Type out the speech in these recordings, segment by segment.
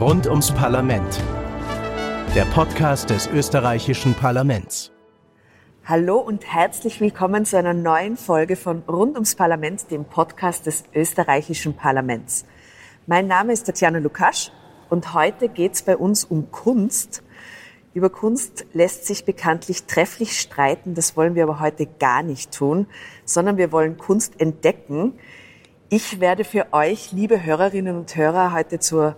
Rund ums Parlament. Der Podcast des österreichischen Parlaments. Hallo und herzlich willkommen zu einer neuen Folge von Rund ums Parlament, dem Podcast des österreichischen Parlaments. Mein Name ist Tatjana Lukasch und heute geht es bei uns um Kunst. Über Kunst lässt sich bekanntlich trefflich streiten, das wollen wir aber heute gar nicht tun, sondern wir wollen Kunst entdecken. Ich werde für euch, liebe Hörerinnen und Hörer, heute zur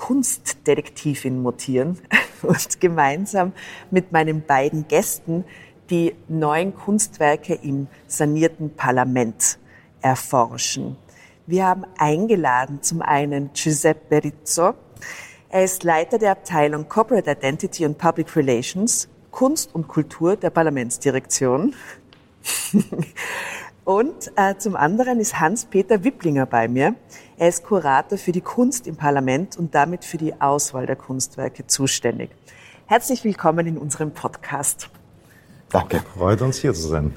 Kunstdetektivin mutieren und gemeinsam mit meinen beiden Gästen die neuen Kunstwerke im sanierten Parlament erforschen. Wir haben eingeladen zum einen Giuseppe Rizzo. Er ist Leiter der Abteilung Corporate Identity und Public Relations, Kunst und Kultur der Parlamentsdirektion. und äh, zum anderen ist Hans-Peter Wipplinger bei mir. Er ist Kurator für die Kunst im Parlament und damit für die Auswahl der Kunstwerke zuständig. Herzlich willkommen in unserem Podcast. Danke. Freut uns hier zu sein.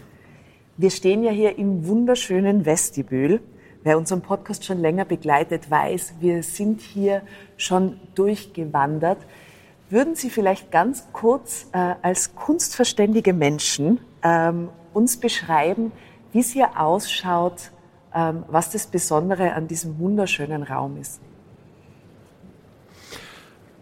Wir stehen ja hier im wunderschönen Vestibül. Wer unseren Podcast schon länger begleitet, weiß, wir sind hier schon durchgewandert. Würden Sie vielleicht ganz kurz äh, als kunstverständige Menschen ähm, uns beschreiben, wie es hier ausschaut, was das Besondere an diesem wunderschönen Raum ist?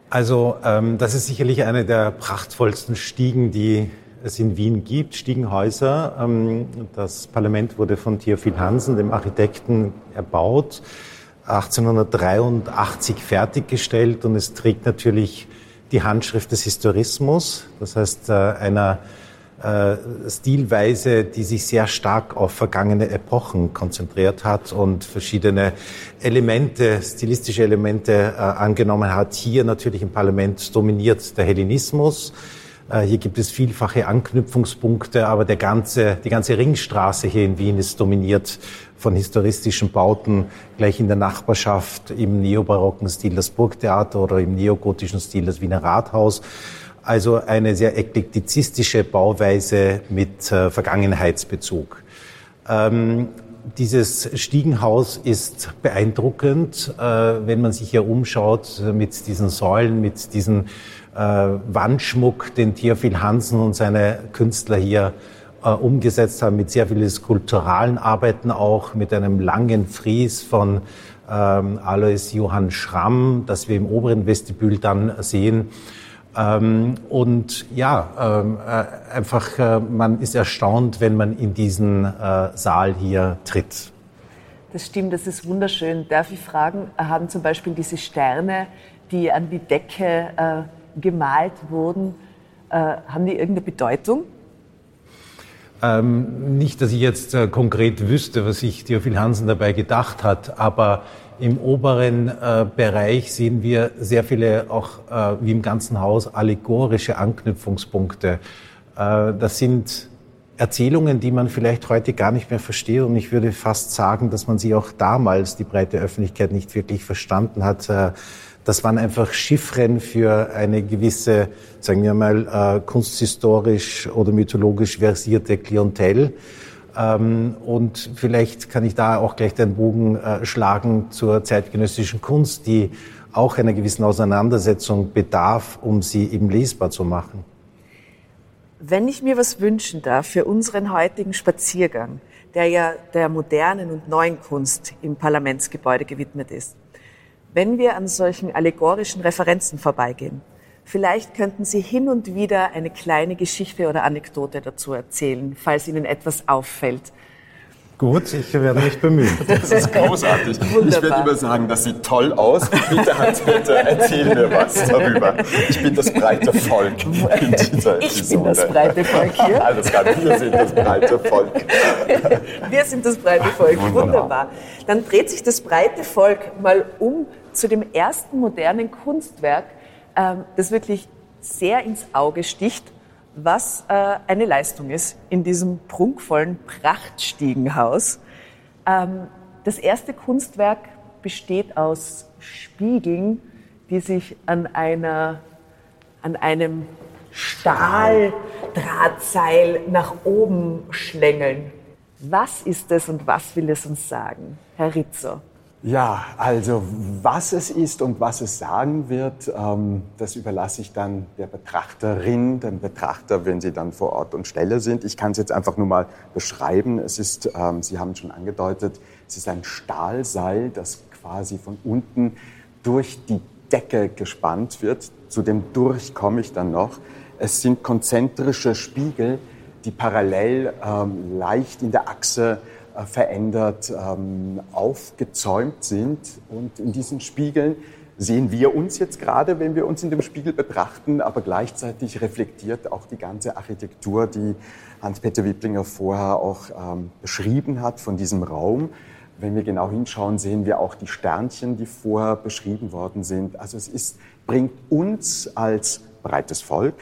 Also ähm, das ist sicherlich eine der prachtvollsten Stiegen, die es in Wien gibt, Stiegenhäuser. Ähm, das Parlament wurde von Theophil Hansen, dem Architekten, erbaut, 1883 fertiggestellt und es trägt natürlich die Handschrift des Historismus, das heißt äh, einer Stilweise, die sich sehr stark auf vergangene Epochen konzentriert hat und verschiedene Elemente, stilistische Elemente äh, angenommen hat. Hier natürlich im Parlament dominiert der Hellenismus. Äh, hier gibt es vielfache Anknüpfungspunkte, aber der ganze, die ganze Ringstraße hier in Wien ist dominiert von historistischen Bauten, gleich in der Nachbarschaft im neobarocken Stil das Burgtheater oder im neogotischen Stil das Wiener Rathaus. Also eine sehr eklektizistische Bauweise mit äh, Vergangenheitsbezug. Ähm, dieses Stiegenhaus ist beeindruckend, äh, wenn man sich hier umschaut mit diesen Säulen, mit diesem äh, Wandschmuck, den Theophil Hansen und seine Künstler hier äh, umgesetzt haben, mit sehr vielen skulpturalen Arbeiten auch, mit einem langen Fries von ähm, Alois Johann Schramm, das wir im oberen Vestibül dann sehen. Ähm, und ja, ähm, äh, einfach, äh, man ist erstaunt, wenn man in diesen äh, Saal hier tritt. Das stimmt, das ist wunderschön. Darf ich fragen, haben zum Beispiel diese Sterne, die an die Decke äh, gemalt wurden, äh, haben die irgendeine Bedeutung? Ähm, nicht, dass ich jetzt äh, konkret wüsste, was sich Theophil Hansen dabei gedacht hat, aber im oberen äh, Bereich sehen wir sehr viele, auch äh, wie im ganzen Haus, allegorische Anknüpfungspunkte. Äh, das sind Erzählungen, die man vielleicht heute gar nicht mehr versteht. Und ich würde fast sagen, dass man sie auch damals, die breite Öffentlichkeit, nicht wirklich verstanden hat. Äh, das waren einfach Chiffren für eine gewisse, sagen wir mal, äh, kunsthistorisch oder mythologisch versierte Klientel. Ähm, und vielleicht kann ich da auch gleich den Bogen äh, schlagen zur zeitgenössischen Kunst, die auch einer gewissen Auseinandersetzung bedarf, um sie eben lesbar zu machen. Wenn ich mir was wünschen darf für unseren heutigen Spaziergang, der ja der modernen und neuen Kunst im Parlamentsgebäude gewidmet ist, wenn wir an solchen allegorischen Referenzen vorbeigehen, Vielleicht könnten Sie hin und wieder eine kleine Geschichte oder Anekdote dazu erzählen, falls Ihnen etwas auffällt. Gut, ich werde mich bemühen. Das ist großartig. Wunderbar. Ich werde immer sagen, das sieht toll aus. Bitte, Hans-Peter, erzähl mir was darüber. Ich bin das breite Volk in dieser Episode. Ich bin das breite Volk hier. Alles klar, wir sind das breite Volk. Wir sind das breite Volk. Wunderbar. Wunderbar. Dann dreht sich das breite Volk mal um zu dem ersten modernen Kunstwerk, das wirklich sehr ins Auge sticht, was äh, eine Leistung ist in diesem prunkvollen Prachtstiegenhaus. Ähm, das erste Kunstwerk besteht aus Spiegeln, die sich an, einer, an einem Stahldrahtseil nach oben schlängeln. Was ist es und was will es uns sagen, Herr Rizzo? Ja, also was es ist und was es sagen wird, ähm, das überlasse ich dann der Betrachterin, dem Betrachter, wenn sie dann vor Ort und Stelle sind. Ich kann es jetzt einfach nur mal beschreiben. Es ist, ähm, Sie haben schon angedeutet, es ist ein Stahlseil, das quasi von unten durch die Decke gespannt wird. Zu dem Durch komme ich dann noch. Es sind konzentrische Spiegel, die parallel ähm, leicht in der Achse verändert ähm, aufgezäumt sind. Und in diesen Spiegeln sehen wir uns jetzt gerade, wenn wir uns in dem Spiegel betrachten, aber gleichzeitig reflektiert auch die ganze Architektur, die Hans-Peter Wipplinger vorher auch ähm, beschrieben hat von diesem Raum. Wenn wir genau hinschauen, sehen wir auch die Sternchen, die vorher beschrieben worden sind. Also es ist, bringt uns als breites Volk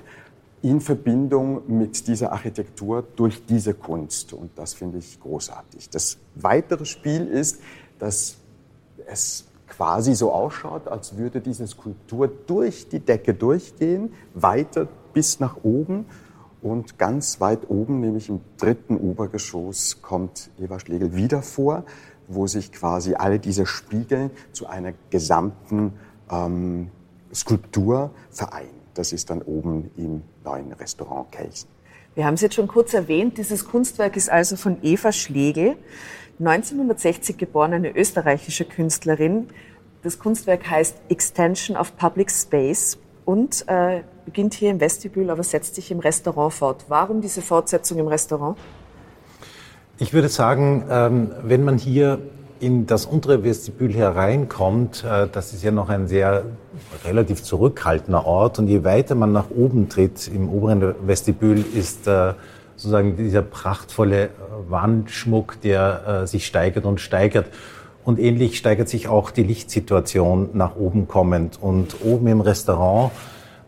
in Verbindung mit dieser Architektur durch diese Kunst. Und das finde ich großartig. Das weitere Spiel ist, dass es quasi so ausschaut, als würde diese Skulptur durch die Decke durchgehen, weiter bis nach oben. Und ganz weit oben, nämlich im dritten Obergeschoss, kommt Eva Schlegel wieder vor, wo sich quasi alle diese Spiegel zu einer gesamten ähm, Skulptur vereinen. Das ist dann oben im neuen Restaurant Kelsen. Wir haben es jetzt schon kurz erwähnt. Dieses Kunstwerk ist also von Eva Schlegel, 1960 geboren, eine österreichische Künstlerin. Das Kunstwerk heißt Extension of Public Space und äh, beginnt hier im Vestibül, aber setzt sich im Restaurant fort. Warum diese Fortsetzung im Restaurant? Ich würde sagen, ähm, wenn man hier in das untere Vestibül hereinkommt, äh, das ist ja noch ein sehr relativ zurückhaltender Ort. Und je weiter man nach oben tritt im oberen Vestibül, ist äh, sozusagen dieser prachtvolle äh, Wandschmuck, der sich steigert und steigert. Und ähnlich steigert sich auch die Lichtsituation nach oben kommend. Und oben im Restaurant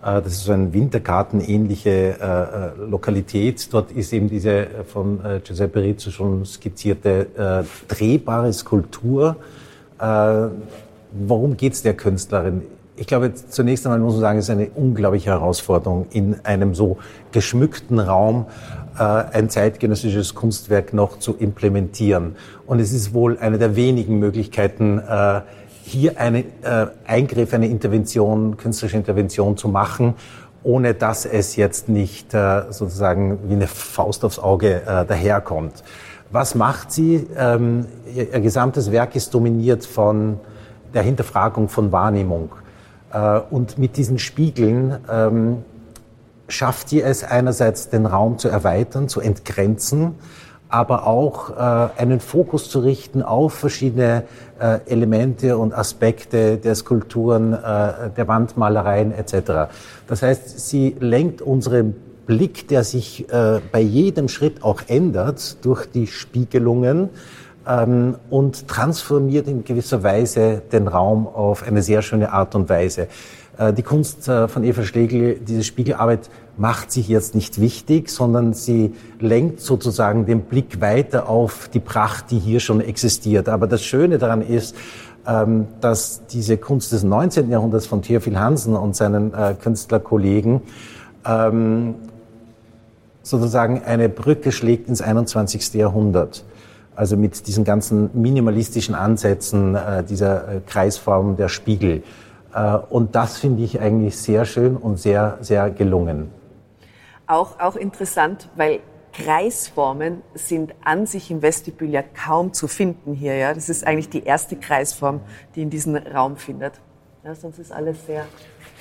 das ist so eine Wintergarten-ähnliche äh, äh, Lokalität. Dort ist eben diese von Giuseppe Rizzo schon skizzierte drehbare Skulptur. Worum geht es der Künstlerin? Ich glaube, zunächst einmal muss man sagen, es ist eine unglaubliche Herausforderung, in einem so geschmückten Raum ein zeitgenössisches Kunstwerk noch zu implementieren. Und es ist wohl eine der wenigen Möglichkeiten, hier einen äh, Eingriff, eine Intervention, künstlerische Intervention zu machen, ohne dass es jetzt nicht äh, sozusagen wie eine Faust aufs Auge äh, daherkommt. Was macht sie? Ähm, ihr, ihr, gesamtes Werk ist dominiert von der Hinterfragung von Wahrnehmung. Äh, und mit diesen Spiegeln ähm, schafft sie es einerseits, den Raum zu erweitern, zu entgrenzen, aber auch äh, einen Fokus zu richten auf verschiedene Elemente und Aspekte der Skulpturen, äh, der Wandmalereien etc. Das heißt, sie lenkt unseren Blick, der sich äh, bei jedem Schritt auch ändert durch die Spiegelungen ähm, und transformiert in gewisser Weise den Raum auf eine sehr schöne Art und Weise. Äh, die Kunst äh, von Eva Schlegel, diese Spiegelarbeit, macht sich jetzt nicht wichtig, sondern sie lenkt sozusagen den Blick weiter auf die Pracht, die hier schon existiert. Aber das Schöne daran ist, ähm, dass diese Kunst des 19. Jahrhunderts von Theophil Hansen und seinen äh, Künstlerkollegen ähm, sozusagen eine Brücke schlägt ins 21. Jahrhundert. Also mit diesen ganzen minimalistischen Ansätzen dieser Kreisform der Spiegel. Äh, und das finde ich eigentlich sehr schön und sehr, sehr gelungen. Auch, auch interessant, weil Kreisformen sind an sich im Vestibül ja kaum zu finden hier. Ja? Das ist eigentlich die erste Kreisform, die in diesem Raum findet. Ja, sonst ist alles sehr.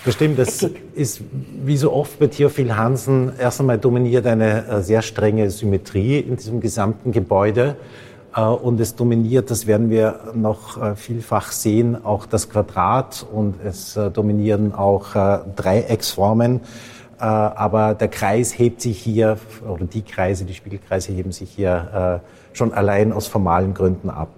Das stimmt, das eckig. ist wie so oft bei Theophil Hansen erst einmal dominiert eine äh, sehr strenge Symmetrie in diesem gesamten Gebäude. Äh, und es dominiert, das werden wir noch äh, vielfach sehen, auch das Quadrat und es dominieren auch Dreiecksformen. Aber der Kreis hebt sich hier, oder die Kreise, die Spiegelkreise heben sich hier schon allein aus formalen Gründen ab.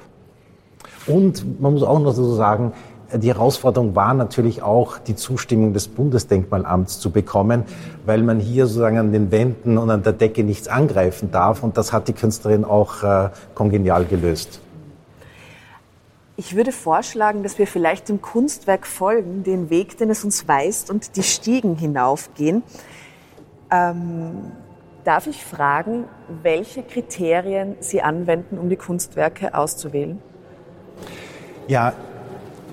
Und man muss auch noch so sagen, die Herausforderung war natürlich auch, die Zustimmung des Bundesdenkmalamts zu bekommen, weil man hier sozusagen an den Wänden und an der Decke nichts angreifen darf. Und das hat die Künstlerin auch äh, kongenial gelöst. Ich würde vorschlagen, dass wir vielleicht dem Kunstwerk folgen, den Weg, den es uns weist und die Stiegen hinaufgehen. Ähm, darf ich fragen, welche Kriterien Sie anwenden, um die Kunstwerke auszuwählen? Ja,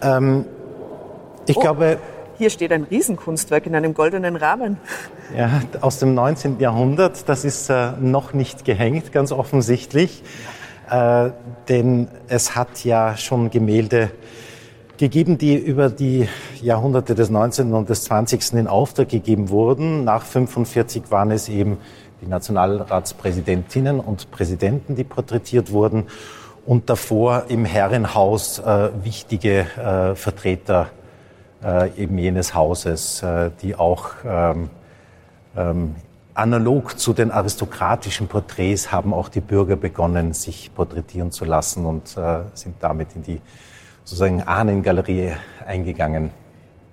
ähm, ich oh, glaube. Hier steht ein Riesenkunstwerk in einem goldenen Rahmen. Ja, aus dem 19. Jahrhundert. Das ist äh, noch nicht gehängt, ganz offensichtlich. Äh, denn es hat ja schon Gemälde gegeben, die über die Jahrhunderte des 19. und des 20. in Auftrag gegeben wurden. Nach 45 waren es eben die Nationalratspräsidentinnen und Präsidenten, die porträtiert wurden und davor im Herrenhaus äh, wichtige äh, Vertreter äh, eben jenes Hauses, äh, die auch ähm, ähm, analog zu den aristokratischen Porträts haben auch die Bürger begonnen, sich porträtieren zu lassen und äh, sind damit in die sozusagen Ahnengalerie eingegangen.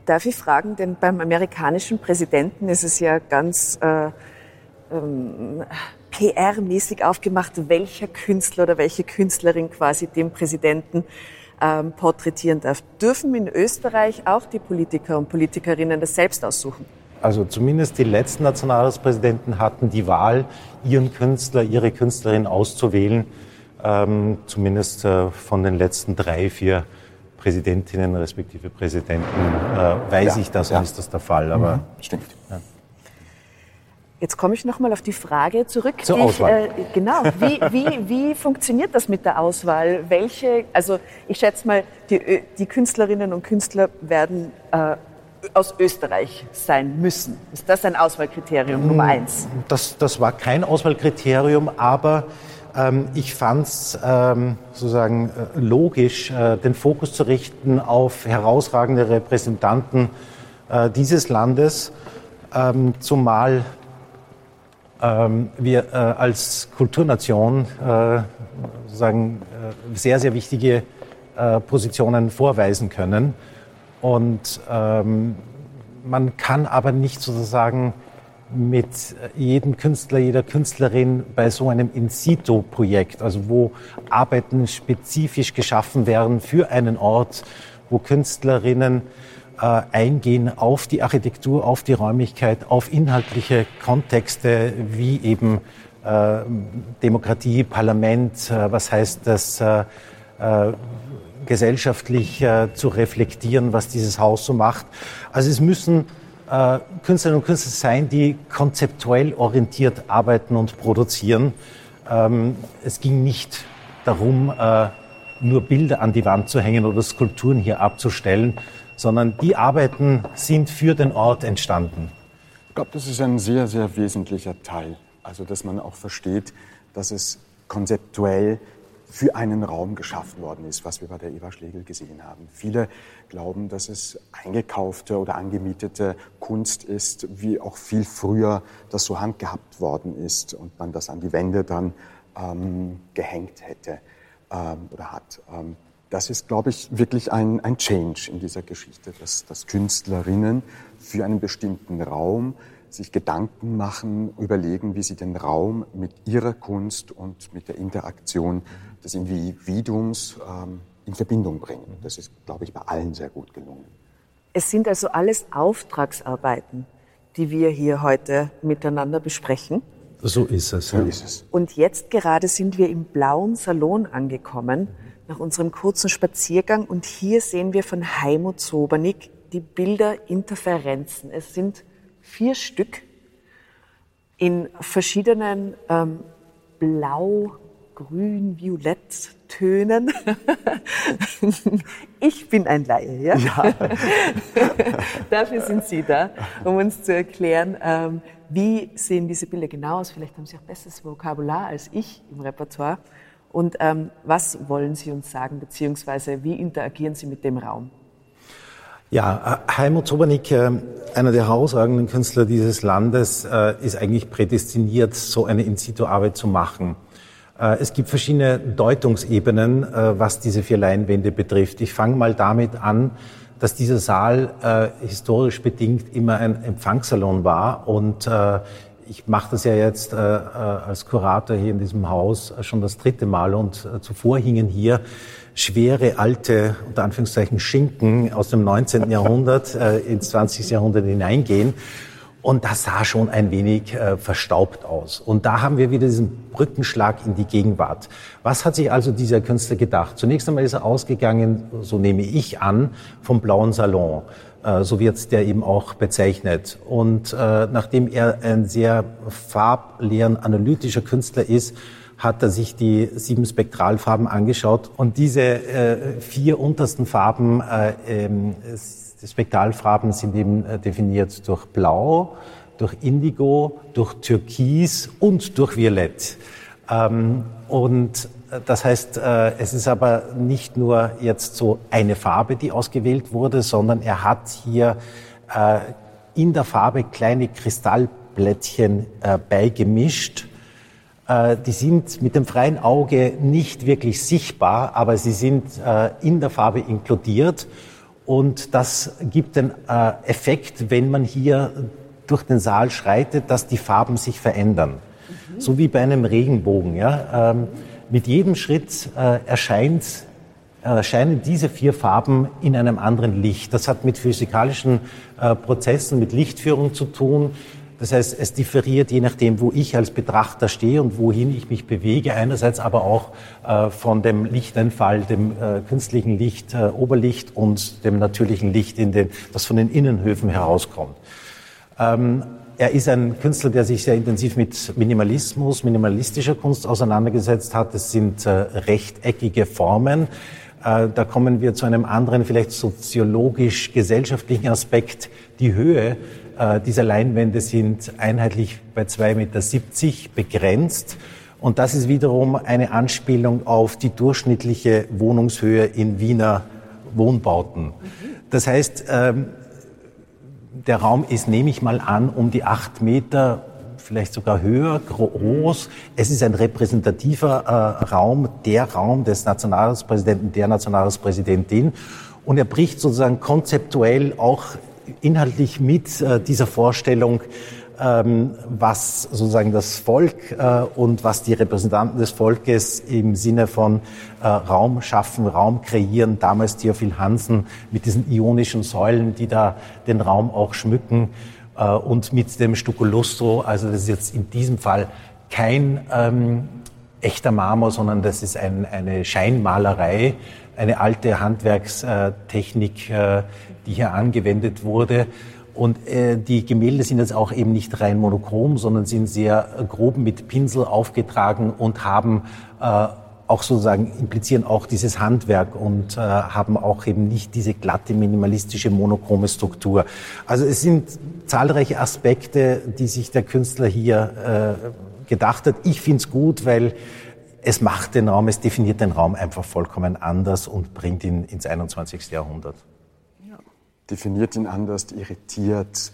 Darf ich fragen, denn beim amerikanischen Präsidenten ist es ja ganz äh, ähm, PR-mäßig aufgemacht, welcher Künstler oder welche Künstlerin quasi den Präsidenten ähm, porträtieren darf. Dürfen in Österreich auch die Politiker und Politikerinnen das selbst aussuchen? Also zumindest die letzten Nationalratspräsidenten hatten die Wahl, ihren Künstler, ihre Künstlerin auszuwählen. Ähm, zumindest äh, von den letzten drei, vier Präsidentinnen respektive Präsidenten äh, weiß ja, ich das ja. und ist das der Fall. Aber mhm, stimmt. Ja. Jetzt komme ich nochmal auf die Frage zurück. Zur Auswahl. Ich, äh, genau. Wie, wie, wie funktioniert das mit der Auswahl? Welche, also ich schätze mal, die, die Künstlerinnen und Künstler werden äh, aus Österreich sein müssen. Ist das ein Auswahlkriterium Nummer eins? Das, das war kein Auswahlkriterium, aber ähm, ich fand es ähm, sozusagen äh, logisch, äh, den Fokus zu richten auf herausragende Repräsentanten äh, dieses Landes, ähm, zumal ähm, wir äh, als Kulturnation äh, sozusagen äh, sehr, sehr wichtige Positionen vorweisen können. Und ähm, man kann aber nicht sozusagen mit jedem Künstler, jeder Künstlerin bei so einem In-Situ-Projekt, also wo Arbeiten spezifisch geschaffen werden für einen Ort, wo Künstlerinnen äh, eingehen auf die Architektur, auf die Räumlichkeit, auf inhaltliche Kontexte wie eben äh, Demokratie, Parlament, äh, was heißt das, äh, äh, gesellschaftlich äh, zu reflektieren, was dieses Haus so macht. Also es müssen äh, Künstlerinnen und Künstler sein, die konzeptuell orientiert arbeiten und produzieren. Ähm, es ging nicht darum, äh, nur Bilder an die Wand zu hängen oder Skulpturen hier abzustellen, sondern die Arbeiten sind für den Ort entstanden. Ich glaube, das ist ein sehr, sehr wesentlicher Teil. Also, dass man auch versteht, dass es konzeptuell für einen Raum geschaffen worden ist, was wir bei der Eva Schlegel gesehen haben. Viele glauben, dass es eingekaufte oder angemietete Kunst ist, wie auch viel früher das so handgehabt worden ist und man das an die Wände dann ähm, gehängt hätte ähm, oder hat. Ähm, das ist, glaube ich, wirklich ein, ein Change in dieser Geschichte, dass, dass Künstlerinnen für einen bestimmten Raum sich Gedanken machen, überlegen, wie sie den Raum mit ihrer Kunst und mit der Interaktion des Individuums ähm, in Verbindung bringen. Das ist, glaube ich, bei allen sehr gut gelungen. Es sind also alles Auftragsarbeiten, die wir hier heute miteinander besprechen. So ist es. So ja. ist es. Und jetzt gerade sind wir im blauen Salon angekommen, nach unserem kurzen Spaziergang. Und hier sehen wir von Heimo Zobernick die Bilder Interferenzen. Es sind vier Stück in verschiedenen ähm, Blau, Grün, Violett Tönen. ich bin ein Laie, ja? ja. Dafür sind Sie da, um uns zu erklären, ähm, wie sehen diese Bilder genau aus. Vielleicht haben Sie auch besseres Vokabular als ich im Repertoire. Und ähm, was wollen Sie uns sagen, beziehungsweise wie interagieren Sie mit dem Raum? Ja, Heimo Zobernick, äh, einer der herausragenden Künstler dieses Landes, äh, ist eigentlich prädestiniert, so eine In-situ-Arbeit zu machen. Äh, es gibt verschiedene Deutungsebenen, was diese vier Leinwände betrifft. Ich fange mal damit an, dass dieser Saal historisch bedingt immer ein Empfangssalon war und ich mache das ja jetzt als Kurator hier in diesem Haus schon das dritte Mal und zuvor hingen hier schwere alte, unter Anführungszeichen, Schinken aus dem 19. Jahrhundert äh, ins 20. Jahrhundert hineingehen. Und das sah schon ein wenig äh, verstaubt aus. Und da haben wir wieder diesen Brückenschlag in die Gegenwart. Was hat sich also dieser Künstler gedacht? Zunächst einmal ist er ausgegangen, so nehme ich an, vom blauen Salon. Äh, so wird der eben auch bezeichnet. Und äh, nachdem er ein sehr farbleeren, analytischer Künstler ist, hat er sich die sieben Spektralfarben angeschaut. Und diese äh, vier untersten Farben, äh, ähm, die Spektralfarben sind eben äh, definiert durch Blau, durch Indigo, durch Türkis und durch Violett. Ähm, und äh, das heißt, äh, es ist aber nicht nur jetzt so eine Farbe, die ausgewählt wurde, sondern er hat hier in der Farbe kleine Kristallblättchen beigemischt. Die sind mit dem freien Auge nicht wirklich sichtbar, aber sie sind in der Farbe inkludiert. Und das gibt den Effekt, wenn man hier durch den Saal schreitet, dass die Farben sich verändern. Mhm. So wie bei einem Regenbogen. Ja? Ähm, mit jedem Schritt äh, erscheint, erscheinen diese vier Farben in einem anderen Licht. Das hat mit physikalischen äh, Prozessen, mit Lichtführung zu tun. Das heißt, es differiert je nachdem, wo ich als Betrachter stehe und wohin ich mich bewege. Einerseits aber auch äh, von dem Lichteinfall, dem äh, künstlichen Licht, äh, Oberlicht und dem natürlichen Licht, in den, das von den Innenhöfen herauskommt. Ähm, er ist ein Künstler, der sich sehr intensiv mit Minimalismus, minimalistischer Kunst auseinandergesetzt hat. Es sind äh, rechteckige Formen. Äh, da kommen wir zu einem anderen, vielleicht soziologisch-gesellschaftlichen Aspekt. Die Höhe äh, dieser Leinwände sind einheitlich bei 2,70 Meter begrenzt. Und das ist wiederum eine Anspielung auf die durchschnittliche Wohnungshöhe in Wiener Wohnbauten. Das heißt, ähm, der Raum ist, nehme ich mal an, um die acht Meter, vielleicht sogar höher, groß. Es ist ein repräsentativer äh, Raum, der Raum des Nationalratspräsidenten, der Nationalratspräsidentin. Und er bricht sozusagen konzeptuell auch inhaltlich mit äh, dieser Vorstellung ähm, was sozusagen das Volk äh, und was die Repräsentanten des Volkes im Sinne von äh, Raum schaffen, Raum kreieren, damals Theophil Hansen mit diesen ionischen Säulen, die da den Raum auch schmücken und mit dem Stucco also das ist jetzt in diesem Fall kein ähm, echter Marmor, sondern das ist ein, eine Scheinmalerei, eine alte Handwerkstechnik, äh, die hier angewendet wurde. Und äh, die Gemälde sind jetzt auch eben nicht rein monochrom, sondern sind sehr grob mit Pinsel aufgetragen und haben äh, auch sozusagen implizieren auch dieses Handwerk und äh, haben auch eben nicht diese glatte minimalistische monochrome Struktur. Also es sind zahlreiche Aspekte, die sich der Künstler hier äh, gedacht hat. Ich finde es gut, weil es macht den Raum, es definiert den Raum einfach vollkommen anders und bringt ihn ins 21. Jahrhundert definiert ihn anders, irritiert.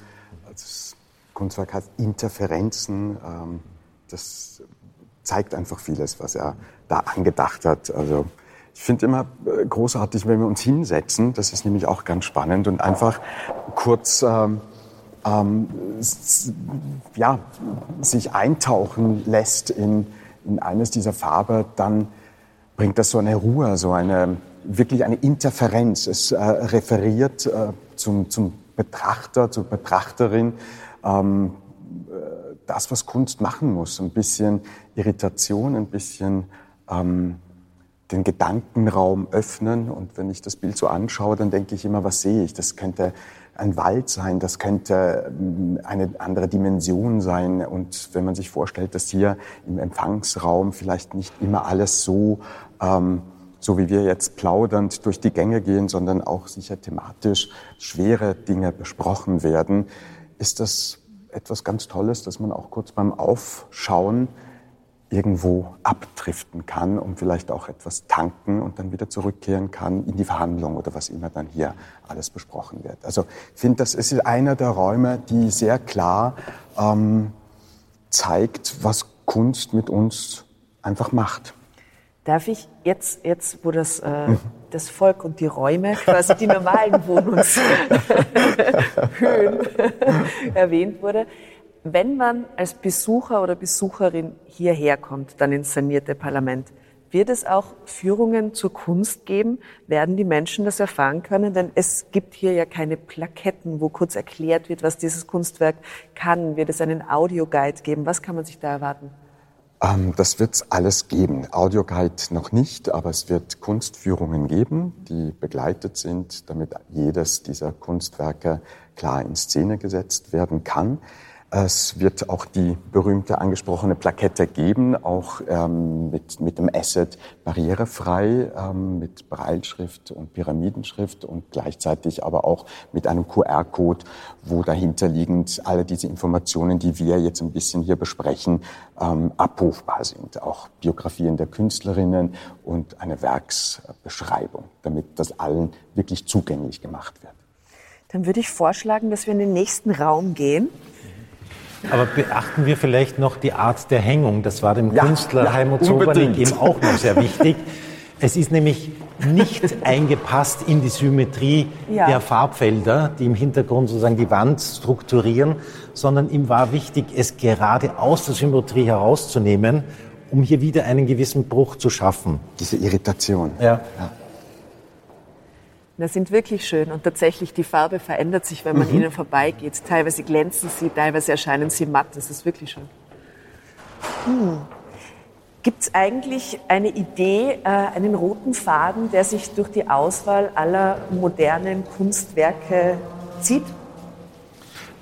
Das Kunstwerk hat Interferenzen. Ähm, das zeigt einfach vieles, was er da angedacht hat. Also ich finde immer äh, großartig, wenn wir uns hinsetzen. Das ist nämlich auch ganz spannend und einfach kurz ähm, ähm, ja, sich eintauchen lässt in, in eines dieser Farben, dann bringt das so eine Ruhe, so eine wirklich eine Interferenz. Es äh, referiert äh, zum, zum Betrachter, zur Betrachterin, ähm, äh, das, was Kunst machen muss. Ein bisschen Irritation, ein bisschen ähm, den Gedankenraum öffnen. Und wenn ich das Bild so anschaue, dann denke ich immer, was sehe ich? Das könnte ein Wald sein, das könnte ähm, eine andere Dimension sein. Und wenn man sich vorstellt, dass hier im Empfangsraum vielleicht nicht immer alles so ähm, so wie wir jetzt plaudernd durch die Gänge gehen, sondern auch sicher thematisch schwere Dinge besprochen werden, ist das etwas ganz Tolles, dass man auch kurz beim Aufschauen irgendwo abdriften kann und vielleicht auch etwas tanken und dann wieder zurückkehren kann in die Verhandlung oder was immer dann hier alles besprochen wird. Also ich finde, das ist einer der Räume, die sehr klar ähm, zeigt, was Kunst mit uns einfach macht. Darf ich jetzt, jetzt wo das, äh, das Volk und die Räume, quasi die normalen Wohnungshöhen erwähnt wurde, wenn man als Besucher oder Besucherin hierher kommt, dann ins sanierte Parlament, Wird es auch Führungen zur Kunst geben? Werden die Menschen das erfahren können? Denn es gibt hier ja keine Plaketten, wo kurz erklärt wird, was dieses Kunstwerk kann. Wird es einen Audioguide geben? Was kann man sich da erwarten? Ähm, das wird es alles geben. Audioguide noch nicht, aber es wird Kunstführungen geben, die begleitet sind, damit jedes dieser Kunstwerke klar in Szene gesetzt werden kann. Es wird auch die berühmte angesprochene Plakette geben, auch ähm, mit, mit dem Asset barrierefrei, ähm, mit Breilschrift und Pyramidenschrift und gleichzeitig aber auch mit einem QR-Code, wo dahinterliegend alle diese Informationen, die wir jetzt ein bisschen hier besprechen, ähm, abrufbar sind. Auch Biografien der Künstlerinnen und eine Werksbeschreibung, damit das allen wirklich zugänglich gemacht wird. Dann würde ich vorschlagen, dass wir in den nächsten Raum gehen. Aber beachten wir vielleicht noch die Art der Hängung. Das war dem ja, Künstler ja, Heimo Zobernik eben auch noch sehr wichtig. Es ist nämlich nicht eingepasst in die Symmetrie ja. der Farbfelder, die im Hintergrund sozusagen die Wand strukturieren, sondern ihm war wichtig, es gerade aus der Symmetrie herauszunehmen, um hier wieder einen gewissen Bruch zu schaffen. Diese Irritation. Ja. ja. Das sind wirklich schön und tatsächlich die Farbe verändert sich, wenn man mhm. ihnen vorbeigeht. Teilweise glänzen sie, teilweise erscheinen sie matt. Das ist wirklich schön. Hm. Gibt es eigentlich eine Idee, äh, einen roten Faden, der sich durch die Auswahl aller modernen Kunstwerke zieht?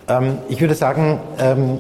Ähm, ich würde sagen, ähm,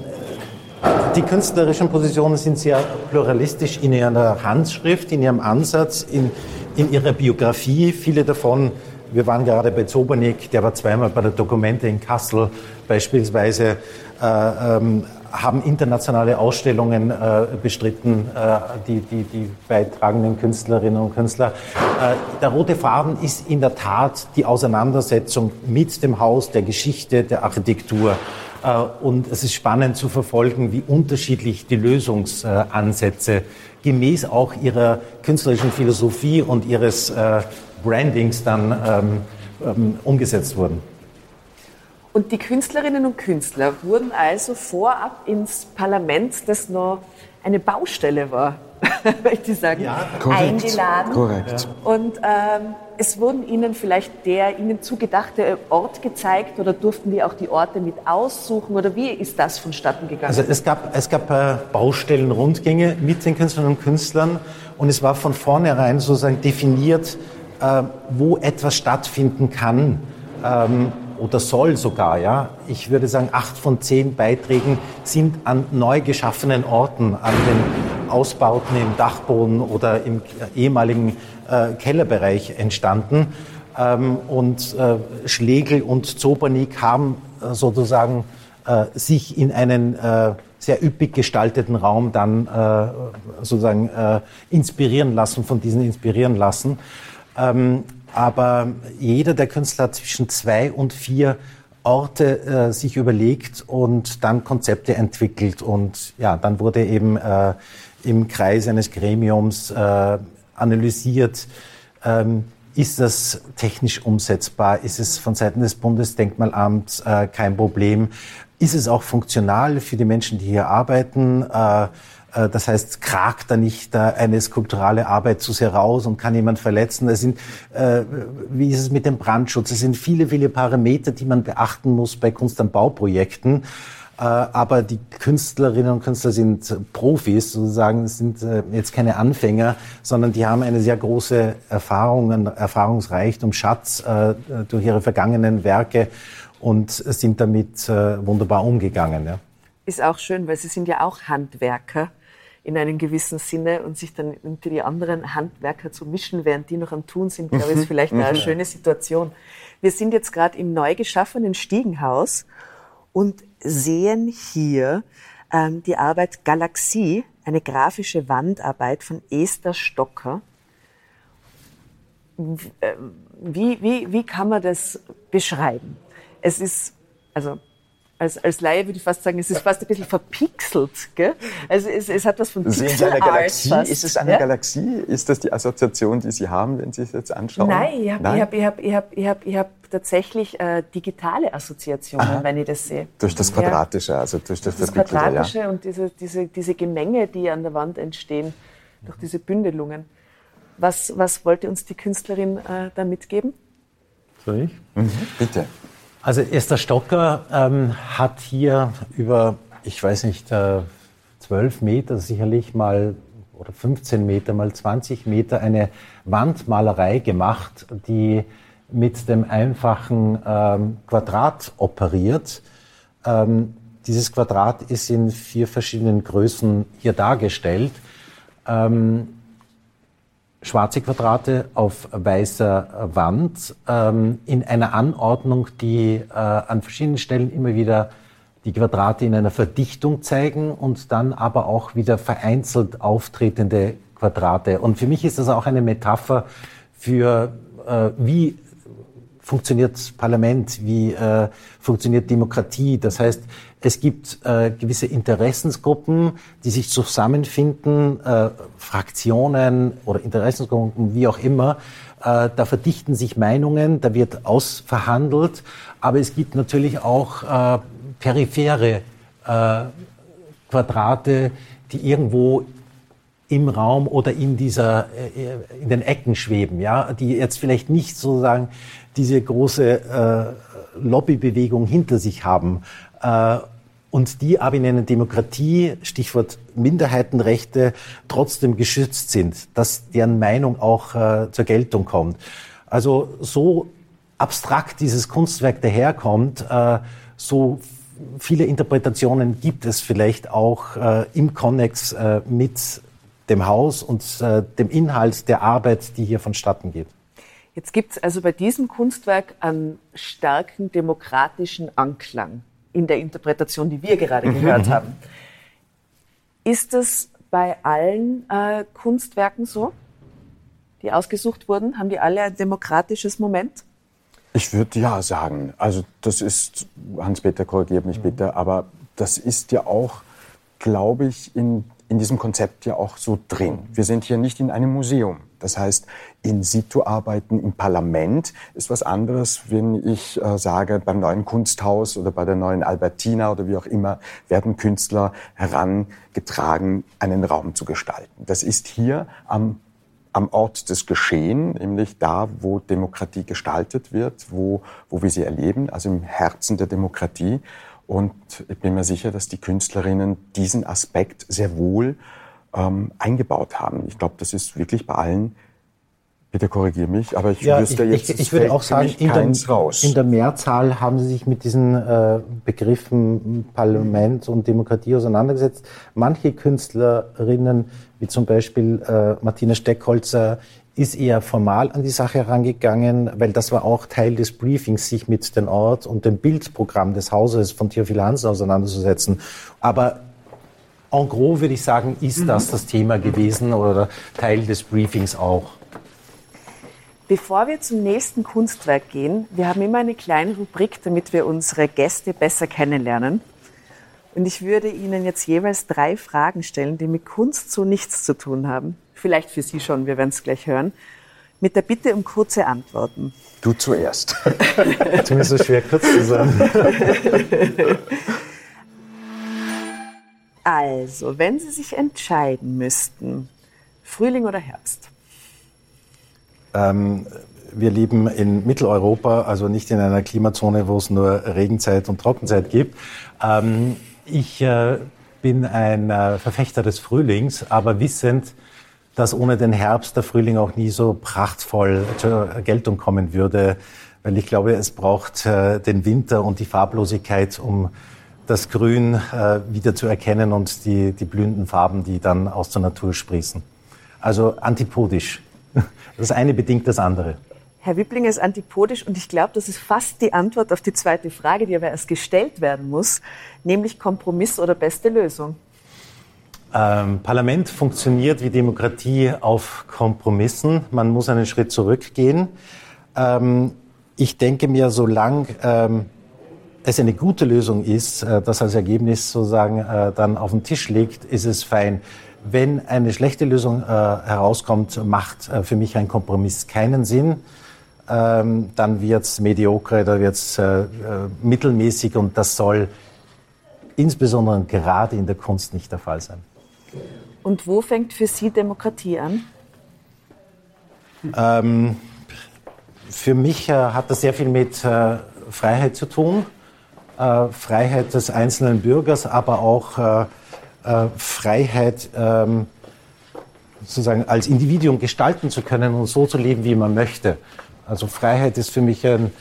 die künstlerischen Positionen sind sehr pluralistisch in ihrer Handschrift, in ihrem Ansatz, in, in ihrer Biografie. Viele davon wir waren gerade bei Zobernik, der war zweimal bei der Dokumente in Kassel beispielsweise, äh, ähm, haben internationale Ausstellungen äh, bestritten, äh, die, die, die beitragenden Künstlerinnen und Künstler. Äh, der rote Faden ist in der Tat die Auseinandersetzung mit dem Haus, der Geschichte, der Architektur. Äh, und es ist spannend zu verfolgen, wie unterschiedlich die Lösungsansätze gemäß auch ihrer künstlerischen Philosophie und ihres äh, Brandings dann ähm, ähm, umgesetzt wurden. Und die Künstlerinnen und Künstler wurden also vorab ins Parlament, das noch eine Baustelle war, möchte ich sagen, ja, korrekt, eingeladen. Korrekt. Und ähm, es wurden ihnen vielleicht der ihnen zugedachte Ort gezeigt oder durften die auch die Orte mit aussuchen oder wie ist das vonstatten gegangen? Also es gab, es gab äh, Baustellenrundgänge mit den Künstlerinnen und Künstlern und es war von vornherein sozusagen definiert, wo etwas stattfinden kann ähm, oder soll sogar. Ja? Ich würde sagen, acht von zehn Beiträgen sind an neu geschaffenen Orten, an den Ausbauten im Dachboden oder im ehemaligen äh, Kellerbereich entstanden. Ähm, und äh, Schlegel und Zobernik haben äh, sozusagen äh, sich in einen äh, sehr üppig gestalteten Raum dann äh, sozusagen äh, inspirieren lassen, von diesen inspirieren lassen. Ähm, aber jeder der Künstler hat zwischen zwei und vier Orte äh, sich überlegt und dann Konzepte entwickelt. Und ja, dann wurde eben äh, im Kreis eines Gremiums äh, analysiert, ähm, ist das technisch umsetzbar? Ist es von Seiten des Bundesdenkmalamts äh, kein Problem? Ist es auch funktional für die Menschen, die hier arbeiten? Äh, das heißt, kragt da nicht eine skulpturale Arbeit zu sehr raus und kann jemand verletzen? Es sind, äh, wie ist es mit dem Brandschutz? Es sind viele, viele Parameter, die man beachten muss bei Kunst- und Bauprojekten. Äh, aber die Künstlerinnen und Künstler sind Profis, sozusagen, sind jetzt keine Anfänger, sondern die haben eine sehr große Erfahrung, einen Erfahrungsreichtum, Schatz durch ihre vergangenen Werke und sind damit wunderbar umgegangen. Ist auch schön, weil sie sind ja auch Handwerker in einem gewissen Sinne und sich dann unter die anderen Handwerker zu mischen, während die noch am Tun sind, glaube ich, ist vielleicht eine mhm. schöne Situation. Wir sind jetzt gerade im neu geschaffenen Stiegenhaus und sehen hier ähm, die Arbeit Galaxie, eine grafische Wandarbeit von Esther Stocker. Wie, wie, wie kann man das beschreiben? Es ist, also als, als Laie würde ich fast sagen, es ist fast ein bisschen verpixelt. Gell? Also es, es hat was von Pixel Sehen Sie eine Galaxie? Fast. Ist es eine ja? Galaxie? Ist das die Assoziation, die Sie haben, wenn Sie es jetzt anschauen? Nein, ich habe hab, ich hab, ich hab, ich hab, ich hab tatsächlich äh, digitale Assoziationen, Aha. wenn ich das sehe. Durch das Quadratische, also durch das, das Quadratische ja. und diese, diese, diese Gemenge, die an der Wand entstehen, durch diese Bündelungen. Was, was wollte uns die Künstlerin äh, da mitgeben? Soll ich? Mhm, bitte. Also Esther Stocker ähm, hat hier über, ich weiß nicht, äh, 12 Meter sicherlich mal oder 15 Meter mal 20 Meter eine Wandmalerei gemacht, die mit dem einfachen ähm, Quadrat operiert. Ähm, dieses Quadrat ist in vier verschiedenen Größen hier dargestellt. Ähm, schwarze Quadrate auf weißer Wand ähm, in einer Anordnung, die äh, an verschiedenen Stellen immer wieder die Quadrate in einer Verdichtung zeigen und dann aber auch wieder vereinzelt auftretende Quadrate. Und für mich ist das auch eine Metapher für, äh, wie funktioniert Parlament, wie äh, funktioniert Demokratie. Das heißt, es gibt äh, gewisse Interessensgruppen, die sich zusammenfinden, äh, Fraktionen oder Interessensgruppen, wie auch immer. Äh, da verdichten sich Meinungen, da wird ausverhandelt, aber es gibt natürlich auch äh, periphere äh, Quadrate, die irgendwo im Raum oder in dieser äh, in den Ecken schweben, ja, die jetzt vielleicht nicht sozusagen diese große äh, Lobbybewegung hinter sich haben äh, und die aber in einer Demokratie, Stichwort Minderheitenrechte, trotzdem geschützt sind, dass deren Meinung auch äh, zur Geltung kommt. Also so abstrakt dieses Kunstwerk daherkommt, äh, so viele Interpretationen gibt es vielleicht auch äh, im Konnex äh, mit dem Haus und äh, dem Inhalt der Arbeit, die hier vonstatten geht. Jetzt gibt es also bei diesem Kunstwerk einen starken demokratischen Anklang in der Interpretation, die wir gerade mhm. gehört mhm. haben. Ist das bei allen äh, Kunstwerken so, die ausgesucht wurden? Haben die alle ein demokratisches Moment? Ich würde ja sagen. Also das ist, Hans-Peter korrigiert mich bitte, aber das ist ja auch, glaube ich, in, in diesem Konzept ja auch so drin. Wir sind hier nicht in einem Museum. Das heißt, in situ arbeiten im Parlament ist was anderes, wenn ich äh, sage, beim neuen Kunsthaus oder bei der neuen Albertina oder wie auch immer werden Künstler herangetragen, einen Raum zu gestalten. Das ist hier am am Ort des Geschehen, nämlich da, wo Demokratie gestaltet wird, wo, wo wir sie erleben, also im Herzen der Demokratie. Und ich bin mir sicher, dass die Künstlerinnen diesen Aspekt sehr wohl ähm, eingebaut haben. Ich glaube, das ist wirklich bei allen Bitte korrigiere mich, aber ich ja, wüsste ich, jetzt, ich, ich würde auch sagen, in der, raus. in der Mehrzahl haben Sie sich mit diesen äh, Begriffen Parlament und Demokratie auseinandergesetzt. Manche Künstlerinnen, wie zum Beispiel äh, Martina Steckholzer, ist eher formal an die Sache herangegangen, weil das war auch Teil des Briefings, sich mit dem Ort und dem Bildprogramm des Hauses von Theophil Hansen auseinanderzusetzen. Aber en gros würde ich sagen, ist das das Thema gewesen oder Teil des Briefings auch. Bevor wir zum nächsten Kunstwerk gehen, wir haben immer eine kleine Rubrik, damit wir unsere Gäste besser kennenlernen. Und ich würde Ihnen jetzt jeweils drei Fragen stellen, die mit Kunst so nichts zu tun haben. Vielleicht für Sie schon, wir werden es gleich hören. Mit der Bitte um kurze Antworten. Du zuerst. Zumindest so schwer kurz zu sein. Also, wenn Sie sich entscheiden müssten, Frühling oder Herbst? Ähm, wir leben in Mitteleuropa, also nicht in einer Klimazone, wo es nur Regenzeit und Trockenzeit gibt. Ähm, ich äh, bin ein äh, Verfechter des Frühlings, aber wissend, dass ohne den Herbst der Frühling auch nie so prachtvoll zur Geltung kommen würde, weil ich glaube, es braucht äh, den Winter und die Farblosigkeit, um das Grün äh, wieder zu erkennen und die, die blühenden Farben, die dann aus der Natur sprießen. Also antipodisch. Das eine bedingt das andere. Herr Wipplinger ist antipodisch und ich glaube, das ist fast die Antwort auf die zweite Frage, die aber erst gestellt werden muss, nämlich Kompromiss oder beste Lösung. Ähm, Parlament funktioniert wie Demokratie auf Kompromissen. Man muss einen Schritt zurückgehen. Ähm, ich denke mir, solange ähm, es eine gute Lösung ist, äh, das als Ergebnis sozusagen äh, dann auf dem Tisch liegt, ist es fein. Wenn eine schlechte Lösung äh, herauskommt, macht äh, für mich ein Kompromiss keinen Sinn. Ähm, dann wird es mediocre, da wird es äh, äh, mittelmäßig und das soll insbesondere gerade in der Kunst nicht der Fall sein. Und wo fängt für Sie Demokratie an? Ähm, für mich äh, hat das sehr viel mit äh, Freiheit zu tun. Freiheit des einzelnen Bürgers, aber auch äh, Freiheit, ähm, sozusagen als Individuum gestalten zu können und so zu leben, wie man möchte. Also Freiheit ist für mich ein,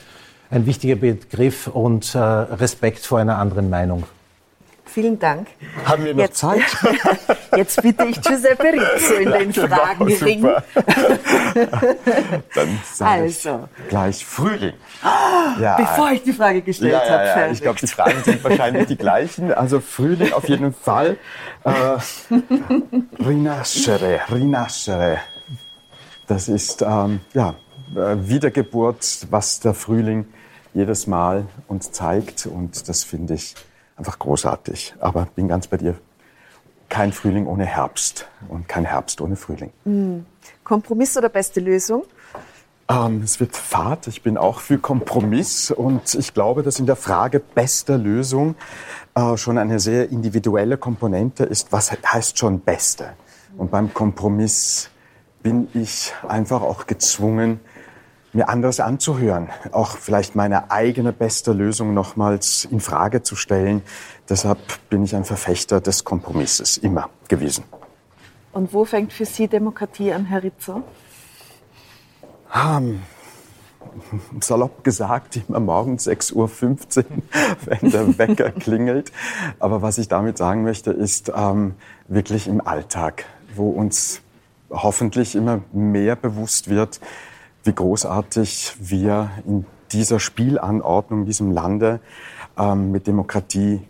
ein wichtiger Begriff und äh, Respekt vor einer anderen Meinung. Vielen Dank. Haben wir noch Jetzt- Zeit? Jetzt bitte ich Giuseppe Rizzo in den Genau, Fragenring. Dann sage Also. ich gleich Frühling. Ja, Bevor ich die Frage gestellt ja, habe, ja. Ich glaube, die Fragen sind wahrscheinlich die gleichen. Also Frühling auf jeden Fall. Äh, rinascere, rinascere. Das ist ähm, ja, äh, Wiedergeburt, was der Frühling jedes Mal uns zeigt. Und das finde ich einfach großartig. Aber bin ganz bei dir. Kein Frühling ohne Herbst und kein Herbst ohne Frühling. Kompromiss oder beste Lösung? Ähm, es wird Fahrt. Ich bin auch für Kompromiss und ich glaube, dass in der Frage bester Lösung äh, schon eine sehr individuelle Komponente ist. Was heißt schon beste? Und beim Kompromiss bin ich einfach auch gezwungen, mir anderes anzuhören, auch vielleicht meine eigene beste Lösung nochmals in Frage zu stellen. Deshalb bin ich ein Verfechter des Kompromisses immer gewesen. Und wo fängt für Sie Demokratie an, Herr Rizzo? salopp gesagt, immer morgens 6.15 Uhr, wenn der Wecker klingelt. Aber was ich damit sagen möchte, ist ähm, wirklich im Alltag, wo uns hoffentlich immer mehr bewusst wird, wie großartig wir in dieser Spielanordnung, diesem Lande ähm, mit Demokratie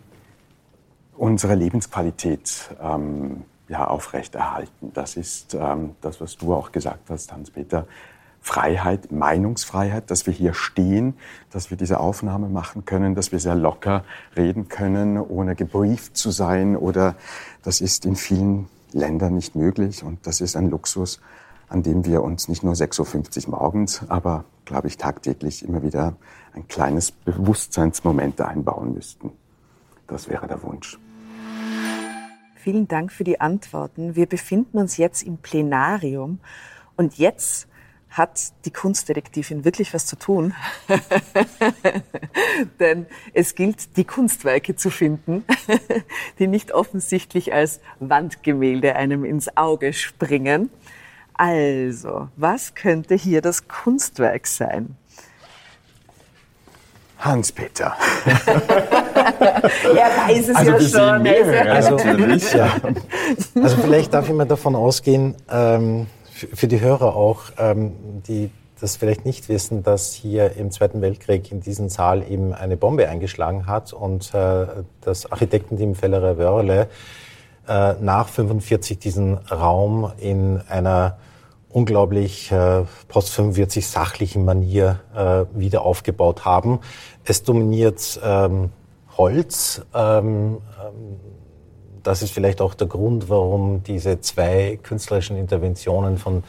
unsere Lebensqualität ähm, ja, aufrechterhalten. Das ist ähm, das, was du auch gesagt hast, Hans-Peter. Freiheit, Meinungsfreiheit, dass wir hier stehen, dass wir diese Aufnahme machen können, dass wir sehr locker reden können, ohne gebrieft zu sein. Oder das ist in vielen Ländern nicht möglich. Und das ist ein Luxus, an dem wir uns nicht nur 6.50 Uhr morgens, aber, glaube ich, tagtäglich immer wieder ein kleines Bewusstseinsmoment einbauen müssten. Das wäre der Wunsch. Vielen Dank für die Antworten. Wir befinden uns jetzt im Plenarium und jetzt hat die Kunstdetektivin wirklich was zu tun. Denn es gilt, die Kunstwerke zu finden, die nicht offensichtlich als Wandgemälde einem ins Auge springen. Also, was könnte hier das Kunstwerk sein? Hans-Peter. Er weiß es Also ja schon. ist ja- mehrere Also- natürlich. Ja. Also vielleicht darf ich mal davon ausgehen, ähm, für für die Hörer auch, ähm, die das vielleicht nicht wissen, dass hier im Zweiten Weltkrieg in diesem Saal eben eine Bombe eingeschlagen hat und äh, das Architektenteam Fellerer Wörle äh, nach 45 diesen Raum in einer unglaublich äh, post 45 sachlichen Manier äh, wieder aufgebaut haben. Es dominiert ähm, Holz. Ähm, das ist vielleicht auch der Grund, warum diese zwei künstlerischen Interventionen von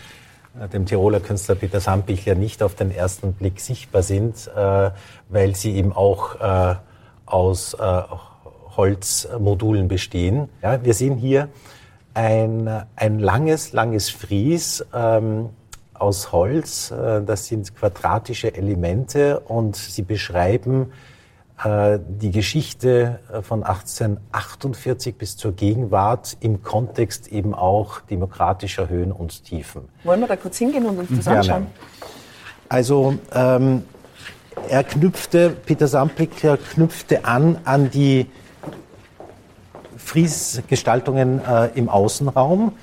äh, dem Tiroler Künstler Peter Sampichler nicht auf den ersten Blick sichtbar sind, äh, weil sie eben auch äh, aus äh, Holzmodulen bestehen. Ja, wir sehen hier ein, ein langes, langes Fries ähm, aus Holz. Äh, das sind quadratische Elemente und sie beschreiben äh, die Geschichte äh, von 1848 bis zur Gegenwart im Kontext eben auch demokratischer Höhen und Tiefen. Wollen wir da kurz hingehen und uns das Gerne. anschauen? Also ähm, er knüpfte, Peter Sampicker knüpfte an an die Friesgestaltungen äh, im Außenraum,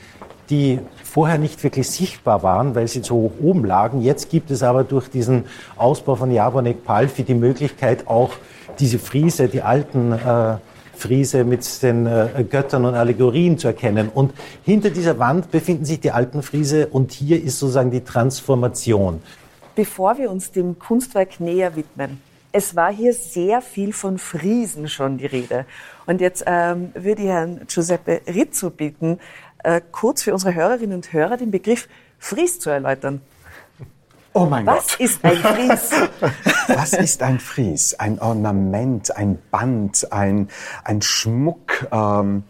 die vorher nicht wirklich sichtbar waren, weil sie so hoch oben lagen. Jetzt gibt es aber durch diesen Ausbau von Jawonek Palfi die Möglichkeit, auch diese Friese, die alten äh, Friese mit den äh, Göttern und Allegorien zu erkennen. Und hinter dieser Wand befinden sich die alten Friese und hier ist sozusagen die Transformation. Bevor wir uns dem Kunstwerk näher widmen, es war hier sehr viel von Friesen schon die Rede. Und jetzt ähm, würde ich Herrn Giuseppe Rizzo bitten, äh, kurz für unsere Hörerinnen und Hörer den Begriff Fries zu erläutern. Oh mein Was Gott. ist ein Fries? Was ist ein Fries? Ein Ornament, ein Band, ein, ein Schmuck. Ähm,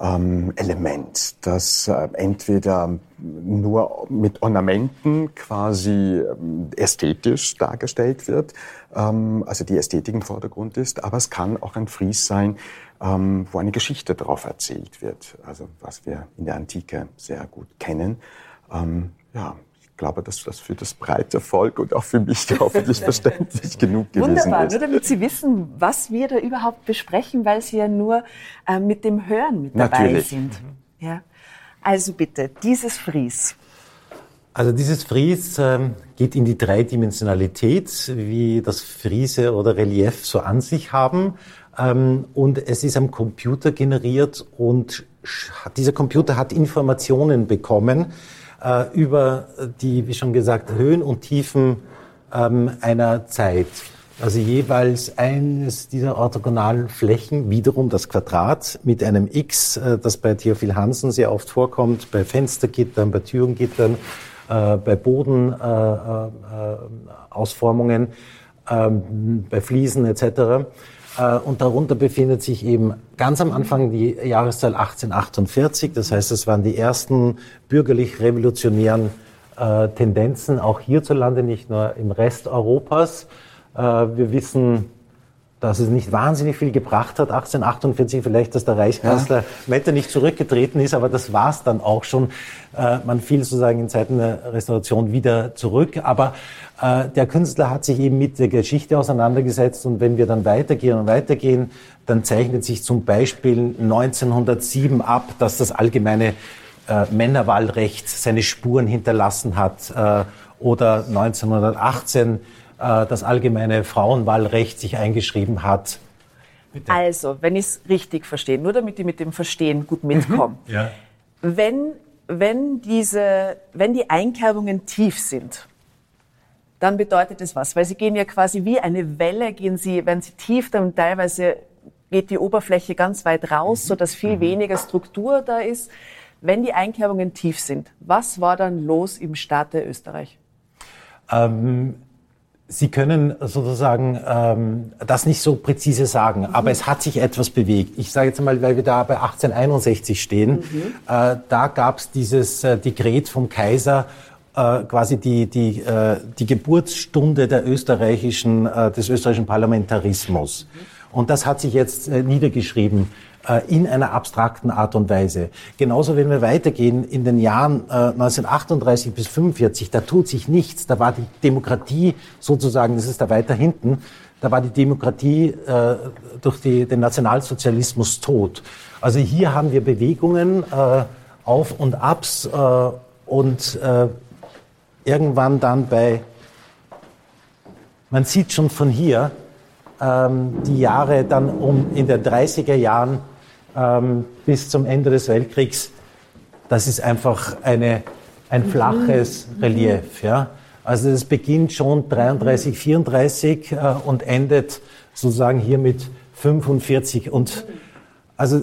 ähm, Element, das äh, entweder nur mit Ornamenten quasi ähm, ästhetisch dargestellt wird, ähm, also die Ästhetik im Vordergrund ist, aber es kann auch ein Fries sein, ähm, wo eine Geschichte darauf erzählt wird, also was wir in der Antike sehr gut kennen. Ja, ich glaube, dass das für das breite Volk und auch für mich hoffentlich verständlich genug gewesen Wunderbar, ist. nur damit Sie wissen, was wir da überhaupt besprechen, weil Sie ja nur äh, mit dem Hören mit dabei Natürlich. sind. Ja. Also bitte, dieses Fries. Also dieses Fries ähm, geht in die Dreidimensionalität, wie das Friese oder Relief so an sich haben. Ähm, und es ist am Computer generiert und dieser Computer hat Informationen bekommen äh, über die, wie schon gesagt, Höhen und Tiefen ähm, einer Zeit. Also jeweils eines dieser orthogonalen Flächen, wiederum das Quadrat mit einem X, äh, das bei Theophil Hansen sehr oft vorkommt, bei Fenstergittern, bei Türengittern, äh, bei Bodenausformungen, ähm, bei Fliesen etc. Äh, Und darunter befindet sich eben ganz am Anfang die Jahreszahl 1848. Das heißt, es waren die ersten bürgerlich-revolutionären äh, Tendenzen, auch hierzulande, nicht nur im Rest Europas. Äh, Wir wissen, dass es nicht wahnsinnig viel gebracht hat, 1848 vielleicht, dass der Reichskanzler Metternich zurückgetreten ist, aber das war's dann auch schon. Äh, Man fiel sozusagen in Zeiten der Restauration wieder zurück, aber äh, der Künstler hat sich eben mit der Geschichte auseinandergesetzt und wenn wir dann weitergehen und weitergehen, dann zeichnet sich zum Beispiel 1907 ab, dass das allgemeine äh, Männerwahlrecht seine Spuren hinterlassen hat oder 1918 äh, das allgemeine Frauenwahlrecht sich eingeschrieben hat. Also, wenn ich es richtig verstehe, nur damit ich mit dem Verstehen gut mitkomme. Ja. Wenn, wenn, diese, wenn die Einkerbungen tief sind, dann bedeutet das was, weil sie gehen ja quasi wie eine Welle, gehen sie, wenn sie tief, dann teilweise geht die Oberfläche ganz weit raus, so dass viel weniger Struktur da ist. Wenn die Einkerbungen tief sind, was war dann los im Staate Österreich? Ähm, Sie können sozusagen ähm, das nicht so präzise sagen, aber es hat sich etwas bewegt. Ich sage jetzt mal, weil wir da bei 1861 stehen, äh, da gab es dieses äh, Dekret vom Kaiser, äh, quasi die, die, äh, die Geburtsstunde der österreichischen, äh, des österreichischen Parlamentarismus. Und das hat sich jetzt äh, niedergeschrieben in einer abstrakten Art und Weise. Genauso, wenn wir weitergehen in den Jahren äh, 1938 bis 45, da tut sich nichts. Da war die Demokratie sozusagen, das ist da weiter hinten, da war die Demokratie äh, durch die, den Nationalsozialismus tot. Also hier haben wir Bewegungen, äh, Auf und Abs äh, und äh, irgendwann dann bei, man sieht schon von hier, die Jahre dann um in den 30er Jahren ähm, bis zum Ende des Weltkriegs, das ist einfach eine, ein flaches Relief. Ja? Also es beginnt schon 33, 34 äh, und endet sozusagen hier mit 45. Und also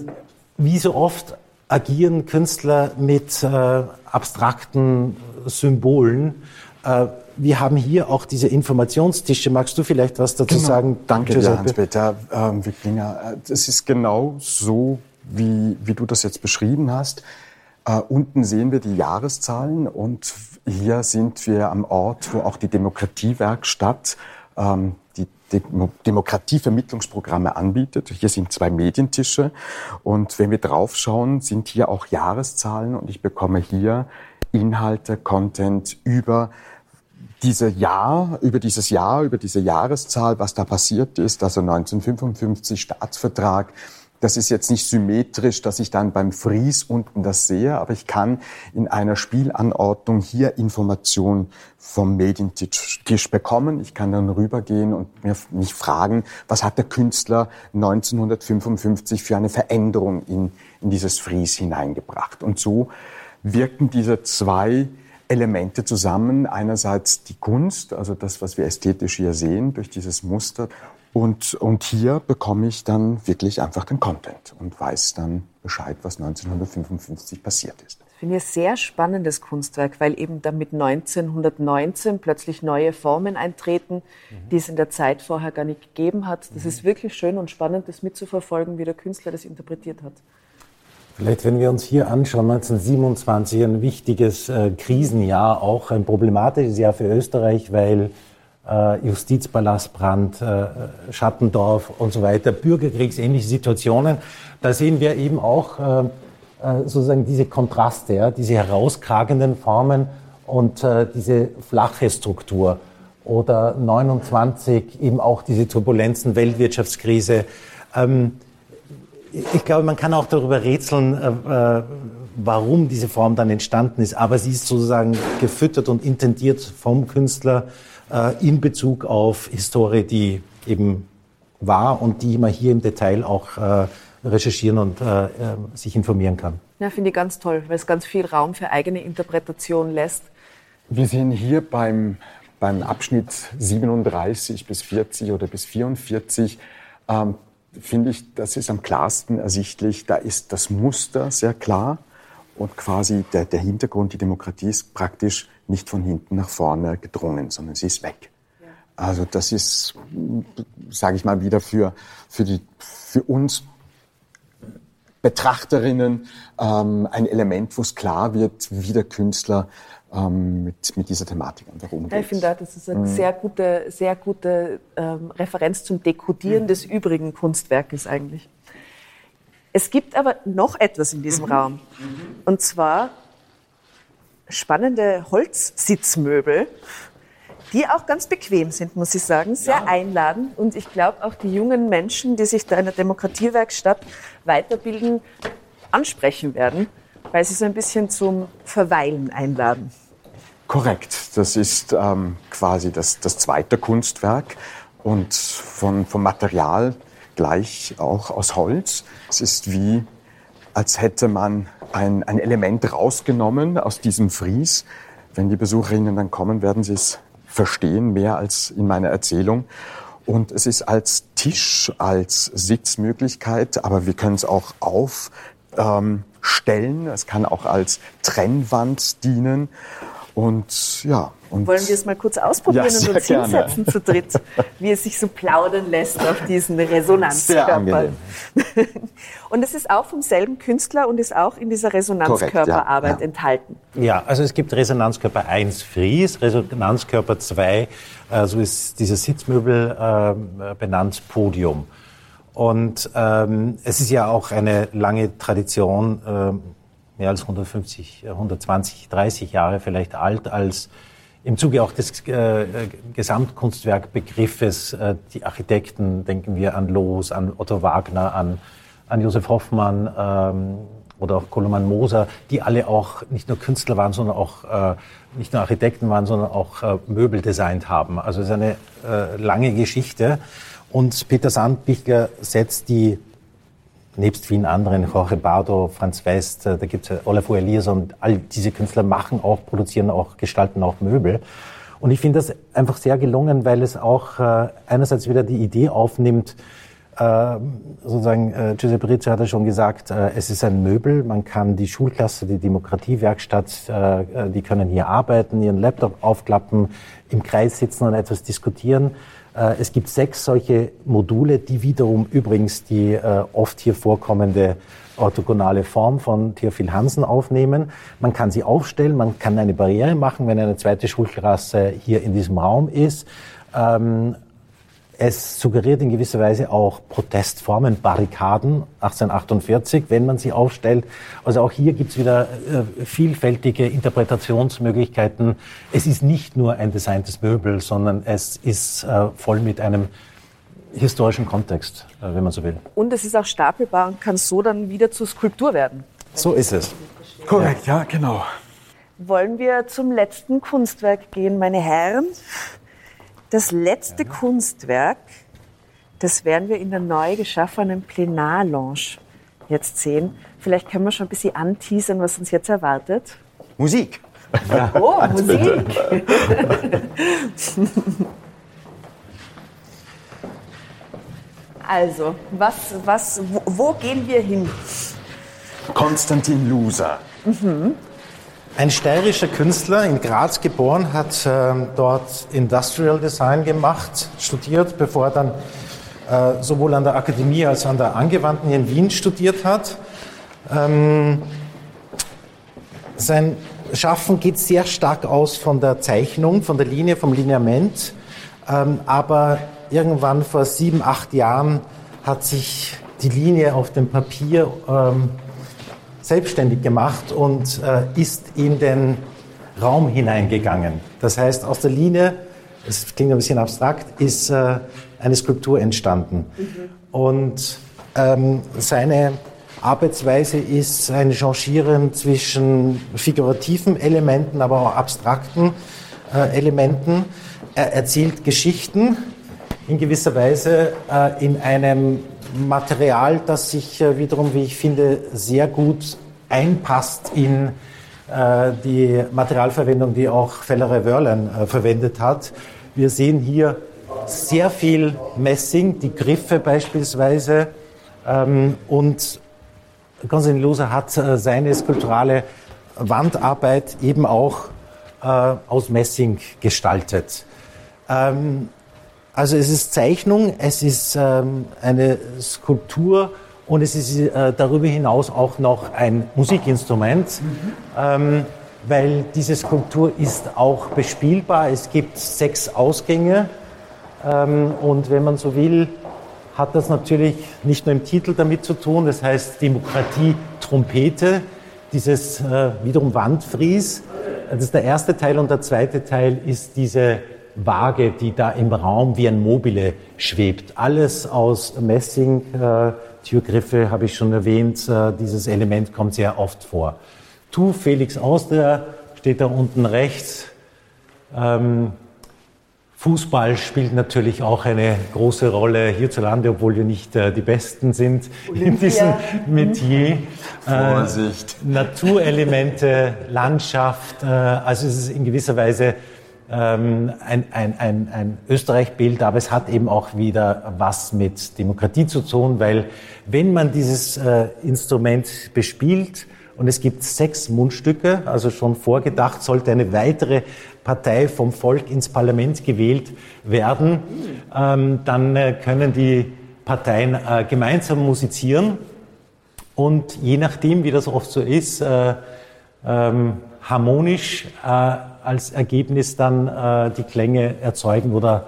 wie so oft agieren Künstler mit äh, abstrakten Symbolen. Äh, wir haben hier auch diese Informationstische. Magst du vielleicht was dazu sagen? Genau. Danke dir? Hans-Peter ähm, Wicklinger. Äh, Es ist genau so, wie, wie du das jetzt beschrieben hast. Äh, unten sehen wir die Jahreszahlen und hier sind wir am Ort, wo auch die Demokratiewerkstatt ähm, die Demo Demokratievermittlungsprogramme anbietet. Hier sind zwei Medientische und wenn wir draufschauen, sind hier auch Jahreszahlen und ich bekomme hier Inhalte, Content über diese Jahr, über dieses Jahr, über diese Jahreszahl, was da passiert ist, also 1955 Staatsvertrag, das ist jetzt nicht symmetrisch, dass ich dann beim Fries unten das sehe, aber ich kann in einer Spielanordnung hier Informationen vom Medientisch Tisch bekommen. Ich kann dann rübergehen und mich fragen, was hat der Künstler 1955 für eine Veränderung in, in dieses Fries hineingebracht. Und so wirken diese zwei Elemente zusammen. Einerseits die Kunst, also das, was wir ästhetisch hier sehen, durch dieses Muster. Und, und hier bekomme ich dann wirklich einfach den Content und weiß dann Bescheid, was 1955 passiert ist. Das finde ich ein sehr spannendes Kunstwerk, weil eben damit 1919 plötzlich neue Formen eintreten, die es in der Zeit vorher gar nicht gegeben hat. Das ist wirklich schön und spannend, das mitzuverfolgen, wie der Künstler das interpretiert hat. Vielleicht, wenn wir uns hier anschauen, 1927 ein wichtiges äh, Krisenjahr, auch ein problematisches Jahr für Österreich, weil äh, Justizpalastbrand, äh, Schattendorf und so weiter, bürgerkriegsähnliche Situationen. Da sehen wir eben auch äh, äh sozusagen diese Kontraste, ja, diese herauskragenden Formen und äh, diese flache Struktur. Oder 29 eben auch diese Turbulenzen, Weltwirtschaftskrise. Ähm, ich glaube, man kann auch darüber rätseln, äh, äh, warum diese Form dann entstanden ist. Aber sie ist sozusagen gefüttert und intendiert vom Künstler äh, in Bezug auf Historie, die eben war und die man hier im Detail auch äh, recherchieren und sich informieren kann. Ja, finde ich ganz toll, weil es ganz viel Raum für eigene Interpretation lässt. Wir sehen hier beim, beim Abschnitt 37 bis 40 oder bis 44 ähm, finde ich, das ist am klarsten ersichtlich. Da ist das Muster sehr klar und quasi der, der Hintergrund, die Demokratie ist praktisch nicht von hinten nach vorne gedrungen, sondern sie ist weg. Ja. Also das ist, sage ich mal wieder, für, für, die, für uns Betrachterinnen ähm, ein Element, wo es klar wird, wie der Künstler ähm, mit, mit dieser Thematik einfach umgeht. Ich finde, das ist eine mhm. sehr gute, sehr gute ähm, Referenz zum Dekodieren mhm. des übrigen Kunstwerkes eigentlich. Es gibt aber noch etwas in diesem mhm. Raum. Mhm. Und zwar spannende Holzsitzmöbel, die auch ganz bequem sind, muss ich sagen, sehr ja. einladend. Und ich glaube, auch die jungen Menschen, die sich da in der Demokratiewerkstatt weiterbilden, ansprechen werden weil sie so ein bisschen zum Verweilen einladen. Korrekt. Das ist ähm, quasi das, das zweite Kunstwerk und von, vom Material gleich auch aus Holz. Es ist wie, als hätte man ein, ein Element rausgenommen aus diesem Fries. Wenn die Besucherinnen dann kommen, werden sie es verstehen, mehr als in meiner Erzählung. Und es ist als Tisch, als Sitzmöglichkeit, aber wir können es auch auf ähm. Es kann auch als Trennwand dienen. Und ja. Und Wollen wir es mal kurz ausprobieren ja, und uns gerne. hinsetzen zu dritt, wie es sich so plaudern lässt auf diesen Resonanzkörper. und es ist auch vom selben Künstler und ist auch in dieser Resonanzkörperarbeit ja, ja. enthalten. Ja, also es gibt Resonanzkörper 1 Fries, Resonanzkörper 2, äh, so ist dieses Sitzmöbel äh, benannt Podium. Und ähm, es ist ja auch eine lange Tradition, äh, mehr als 150, 120, 30 Jahre vielleicht alt, als im Zuge auch des äh, Gesamtkunstwerkbegriffes äh, die Architekten, denken wir an Loos, an Otto Wagner, an, an Josef Hoffmann ähm, oder auch Koloman Moser, die alle auch nicht nur Künstler waren, sondern auch äh, nicht nur Architekten waren, sondern auch äh, Möbel designt haben. Also es ist eine äh, lange Geschichte. Und Peter Sandbichler setzt die, nebst vielen anderen, Jorge Bardo, Franz West, äh, da gibt es Olaf Elias und all diese Künstler machen auch, produzieren auch, gestalten auch Möbel. Und ich finde das einfach sehr gelungen, weil es auch äh, einerseits wieder die Idee aufnimmt, äh, sozusagen, äh, Giuseppe Rizzo hat ja schon gesagt, äh, es ist ein Möbel, man kann die Schulklasse, die Demokratiewerkstatt, äh, äh, die können hier arbeiten, ihren Laptop aufklappen, im Kreis sitzen und etwas diskutieren. Äh, es gibt sechs solche Module, die wiederum übrigens die äh, oft hier vorkommende orthogonale Form von Theophil Hansen aufnehmen. Man kann sie aufstellen, man kann eine Barriere machen, wenn eine zweite Schulklasse hier in diesem Raum ist. Ähm, es suggeriert in gewisser Weise auch Protestformen, Barrikaden 1848, wenn man sie aufstellt. Also auch hier gibt es wieder äh, vielfältige Interpretationsmöglichkeiten. Es ist nicht nur ein designtes Möbel, sondern es ist äh, voll mit einem historischen Kontext, äh, wenn man so will. Und es ist auch stapelbar und kann so dann wieder zur Skulptur werden. So ist es. Korrekt, ja, genau. Wollen wir zum letzten Kunstwerk gehen, meine Herren? Das letzte ja. Kunstwerk, das werden wir in der neu geschaffenen Plenarlounge jetzt sehen. Vielleicht können wir schon ein bisschen anteasern, was uns jetzt erwartet. Musik. Oh, Musik. also, was, was, wo, wo, gehen wir hin? Konstantin Luser. Mhm. Ein steirischer Künstler, in Graz geboren, hat äh, dort Industrial Design gemacht, studiert, bevor er dann äh, sowohl an der Akademie als auch an der Angewandten in Wien studiert hat. Ähm, sein Schaffen geht sehr stark aus von der Zeichnung, von der Linie, vom Lineament. Ähm, aber irgendwann vor sieben, acht Jahren hat sich die Linie auf dem Papier ähm, selbstständig gemacht und äh, ist in den Raum hineingegangen. Das heißt, aus der Linie, es klingt ein bisschen abstrakt, ist äh, eine Skulptur entstanden. Mhm. Und ähm, seine Arbeitsweise ist ein Changieren zwischen figurativen Elementen, aber auch abstrakten äh, Elementen. Er erzählt Geschichten in gewisser Weise äh, in einem Material, das sich äh, wiederum, wie ich finde, sehr gut einpasst in äh, die Materialverwendung, die auch Fellerer Wörlein äh, verwendet hat. Wir sehen hier sehr viel Messing, die Griffe beispielsweise. Ähm, und Konstantin Loser hat seine skulpturale Wandarbeit eben auch aus Messing gestaltet. Ähm, also es ist Zeichnung, es ist ähm, eine Skulptur und es ist äh, darüber hinaus auch noch ein Musikinstrument, mhm. ähm, weil diese Skulptur ist auch bespielbar. Es gibt sechs Ausgänge ähm, und wenn man so will, hat das natürlich nicht nur im Titel damit zu tun, das heißt Demokratie Trompete, dieses äh, wiederum Wandfries. Das ist der erste Teil und der zweite Teil ist diese Waage, die da im Raum wie ein Mobile schwebt. Alles aus Messing, äh, Türgriffe habe ich schon erwähnt, äh, dieses Element kommt sehr oft vor. Tu Felix Auster steht da unten rechts. Ähm, Fußball spielt natürlich auch eine große Rolle hierzulande, obwohl wir nicht äh, die Besten sind Olympia. in diesem Metier. Äh, Vorsicht. Naturelemente, Landschaft, äh, also es ist in gewisser Weise ähm, ein, ein, ein, ein Österreich-Bild, aber es hat eben auch wieder was mit Demokratie zu tun, weil wenn man dieses äh, Instrument bespielt, und es gibt sechs Mundstücke, also schon vorgedacht, sollte eine weitere Partei vom Volk ins Parlament gewählt werden, ähm, dann äh, können die Parteien äh, gemeinsam musizieren. Und je nachdem, wie das oft so ist, äh, ähm, harmonisch äh, als Ergebnis dann äh, die Klänge erzeugen oder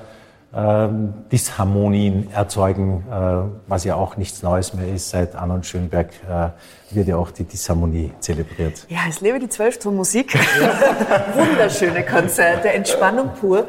ähm, Disharmonien erzeugen, äh, was ja auch nichts Neues mehr ist. Seit Arnold Schönberg äh, wird ja auch die Disharmonie zelebriert. Ja, es lebe die Zwölftonmusik. Wunderschöne Konzerte, Entspannung pur.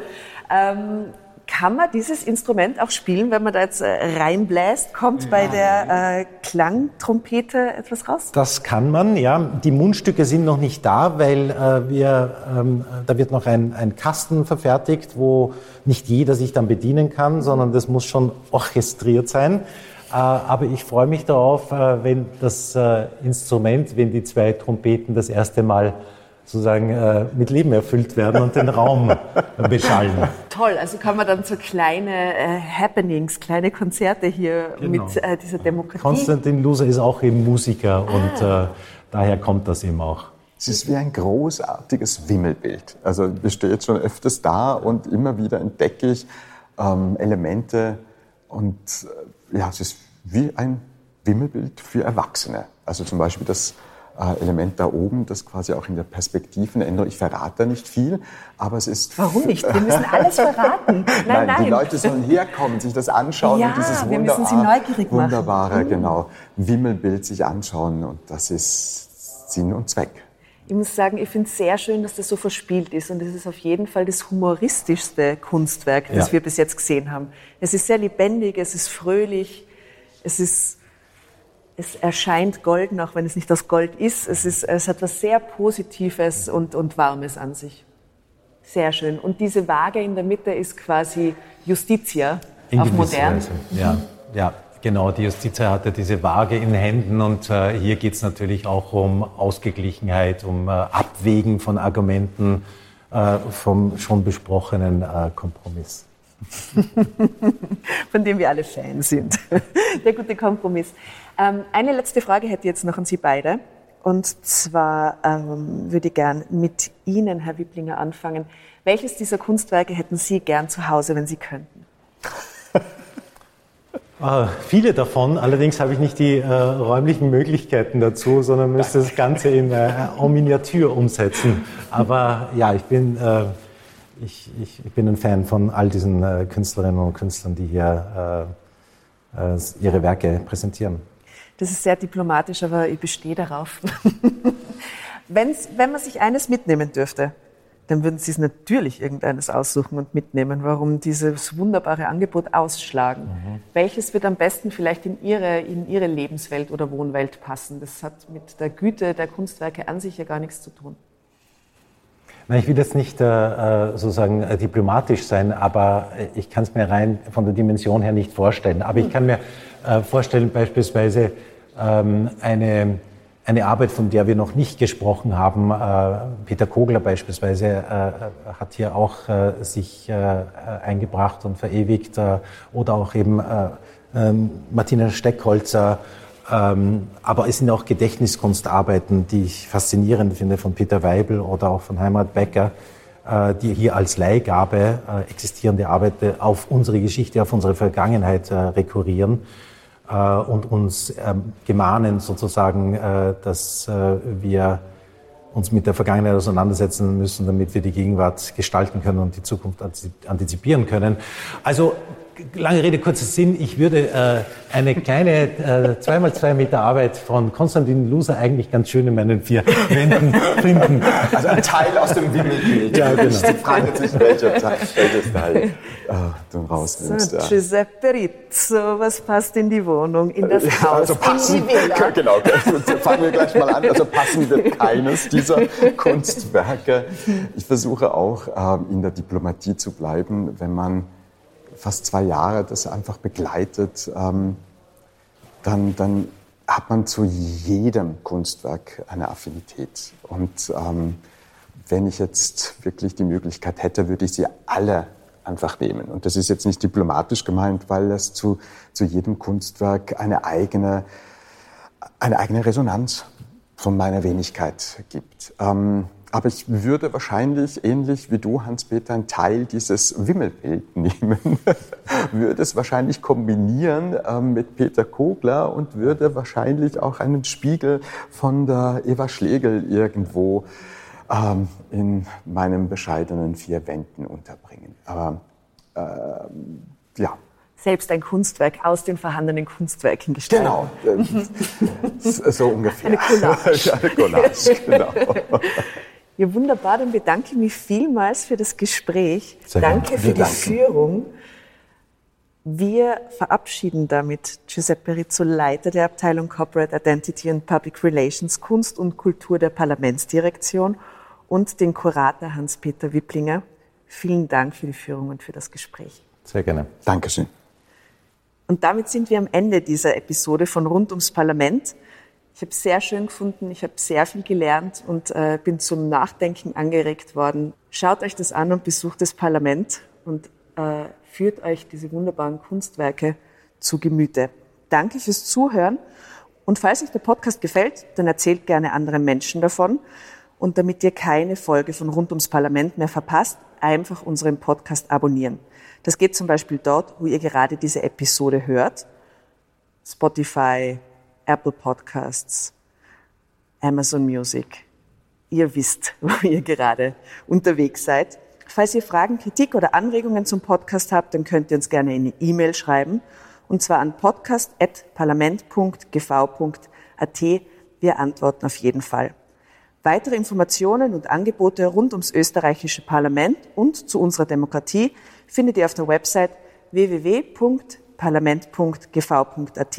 Ähm, kann man dieses Instrument auch spielen, wenn man da jetzt äh, reinbläst? Kommt bei der äh, Klangtrompete etwas raus? Das kann man, ja. Die Mundstücke sind noch nicht da, weil äh, wir, ähm, da wird noch ein, ein Kasten verfertigt, wo nicht jeder sich dann bedienen kann, sondern das muss schon orchestriert sein. Äh, aber ich freue mich darauf, äh, wenn das äh, Instrument, wenn die zwei Trompeten das erste Mal sozusagen äh, mit Leben erfüllt werden und den Raum beschallen. Toll, also kann man dann so kleine äh, Happenings, kleine Konzerte hier genau. mit äh, dieser Demokratie. Konstantin Loser ist auch eben Musiker ah. und äh, daher kommt das eben auch. Es ist wie ein großartiges Wimmelbild. Also es steht schon öfters da und immer wieder entdecke ich ähm, Elemente und äh, ja, es ist wie ein Wimmelbild für Erwachsene. Also zum Beispiel das Element da oben, das quasi auch in der Perspektivenänderung, ich verrate da nicht viel, aber es ist... Warum nicht? Wir müssen alles verraten. Nein, nein, nein. die Leute sollen herkommen, sich das anschauen ja, und dieses wir müssen sie neugierig machen. wunderbare, mhm. genau, Wimmelbild sich anschauen und das ist Sinn und Zweck. Ich muss sagen, ich finde es sehr schön, dass das so verspielt ist. Und es ist auf jeden Fall das humoristischste Kunstwerk, das ja. wir bis jetzt gesehen haben. Es ist sehr lebendig, es ist fröhlich, es ist es erscheint golden, auch wenn es nicht das Gold ist. Es, ist, es hat was sehr Positives und, und Warmes an sich. Sehr schön. Und diese Waage in der Mitte ist quasi Justitia in auf modern. Weise. Ja, ja, genau. Die Justitia hatte diese Waage in Händen und äh, hier geht es natürlich auch um Ausgeglichenheit, um äh, Abwägen von Argumenten äh, vom schon besprochenen äh, Kompromiss. von dem wir alle Fan sind. Der gute Kompromiss. Ähm, eine letzte Frage hätte ich jetzt noch an Sie beide. Und zwar ähm, würde ich gern mit Ihnen, Herr Wipplinger, anfangen. Welches dieser Kunstwerke hätten Sie gern zu Hause, wenn Sie könnten? Äh, viele davon, allerdings habe ich nicht die äh, räumlichen Möglichkeiten dazu, sondern müsste das Ganze in, äh, en Miniatur umsetzen. Aber ja, ich bin, äh, ich, ich, ich, bin ein Fan von all diesen äh, Künstlerinnen und Künstlern, die hier äh, ihre Werke präsentieren. Das ist sehr diplomatisch, aber ich bestehe darauf. Wenn's, wenn man sich eines mitnehmen dürfte, dann würden Sie es natürlich irgendeines aussuchen und mitnehmen. Warum dieses wunderbare Angebot ausschlagen? Mhm. Welches wird am besten vielleicht in Ihre, in Ihre Lebenswelt oder Wohnwelt passen? Das hat mit der Güte der Kunstwerke an sich ja gar nichts zu tun. Ich will jetzt nicht äh, sozusagen äh, diplomatisch sein, aber äh, ich kann es mir rein von der Dimension her nicht vorstellen. Aber ich kann mir äh, vorstellen, beispielsweise ähm, eine eine Arbeit, von der wir noch nicht gesprochen haben. Äh, Peter Kogler beispielsweise äh, hat hier auch äh, sich eingebracht und verewigt. Oder auch eben ähm, Martina Steckholzer. Ähm, aber es sind auch Gedächtniskunstarbeiten, die ich faszinierend finde, von Peter Weibel oder auch von Heimat Becker, die hier als Leihgabe existierende Arbeiten auf unsere Geschichte, auf unsere Vergangenheit rekurrieren. Äh, und uns ähm, gemahnen sozusagen, äh, dass äh, wir uns mit der Vergangenheit auseinandersetzen müssen, damit wir die Gegenwart gestalten können und die Zukunft antizipieren können. Also lange Rede, kurzer Sinn. Ich würde äh, eine kleine äh, zweimal zwei Meter Arbeit von Konstantin Luser eigentlich ganz schön in meinen vier Wänden finden. Also ein Teil aus dem Wimmelbild. Ja, genau. Die Frage sich, welcher Teil, welches Teil oh, du rausnimmst. So, ja. Giuseppe Rizzo, was passt in die Wohnung, in das Haus, also passen, in die Villa? Genau, fangen wir gleich mal an. Also passen wird keines dieser Kunstwerke. Ich versuche auch, ähm, in der Diplomatie zu bleiben, wenn man fast zwei Jahre das einfach begleitet, ähm, dann, dann hat man zu jedem Kunstwerk eine Affinität. Und ähm, wenn ich jetzt wirklich die Möglichkeit hätte, würde ich sie alle einfach nehmen. Und das ist jetzt nicht diplomatisch gemeint, weil es zu, zu jedem Kunstwerk eine eigene, eine eigene Resonanz von meiner Wenigkeit gibt. Ähm, aber ich würde wahrscheinlich, ähnlich wie du, Hans-Peter, einen Teil dieses Wimmelbild nehmen, würde es wahrscheinlich kombinieren äh, mit Peter Kogler und würde wahrscheinlich auch einen Spiegel von der Eva Schlegel irgendwo ähm, in meinen bescheidenen vier Wänden unterbringen. Aber äh, ja, selbst ein Kunstwerk aus den vorhandenen Kunstwerken gestalten. Genau, so ungefähr. Eine Collage. Eine Collage, genau. Ja, wunderbar. Dann bedanke ich mich vielmals für das Gespräch. Sehr Danke für die danken. Führung. Wir verabschieden damit Giuseppe Rizzo, Leiter der Abteilung Corporate Identity and Public Relations, Kunst und Kultur der Parlamentsdirektion und den Kurator Hans-Peter Wipplinger. Vielen Dank für die Führung und für das Gespräch. Sehr gerne. Dankeschön. Und damit sind wir am Ende dieser Episode von Rund ums Parlament. Ich habe es sehr schön gefunden, ich habe sehr viel gelernt und äh, bin zum Nachdenken angeregt worden. Schaut euch das an und besucht das Parlament und äh, führt euch diese wunderbaren Kunstwerke zu Gemüte. Danke fürs Zuhören und falls euch der Podcast gefällt, dann erzählt gerne anderen Menschen davon. Und damit ihr keine Folge von Rund ums Parlament mehr verpasst, einfach unseren Podcast abonnieren. Das geht zum Beispiel dort, wo ihr gerade diese Episode hört. Spotify, Apple Podcasts, Amazon Music. Ihr wisst, wo ihr gerade unterwegs seid. Falls ihr Fragen, Kritik oder Anregungen zum Podcast habt, dann könnt ihr uns gerne eine E-Mail schreiben. Und zwar an podcast.parlament.gv.at. Wir antworten auf jeden Fall. Weitere Informationen und Angebote rund ums österreichische Parlament und zu unserer Demokratie findet ihr auf der Website www.parlament.gv.at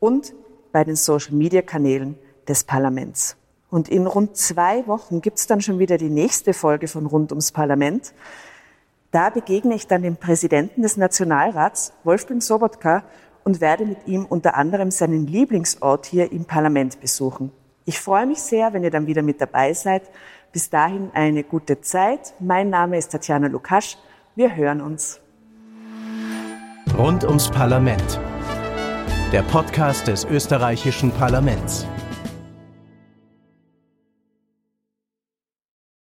und bei den Social-Media-Kanälen des Parlaments. Und in rund zwei Wochen gibt es dann schon wieder die nächste Folge von Rund ums Parlament. Da begegne ich dann dem Präsidenten des Nationalrats, Wolfgang Sobotka, und werde mit ihm unter anderem seinen Lieblingsort hier im Parlament besuchen. Ich freue mich sehr, wenn ihr dann wieder mit dabei seid. Bis dahin eine gute Zeit. Mein Name ist Tatjana Lukasch. Wir hören uns. Rund ums Parlament der Podcast des österreichischen Parlaments.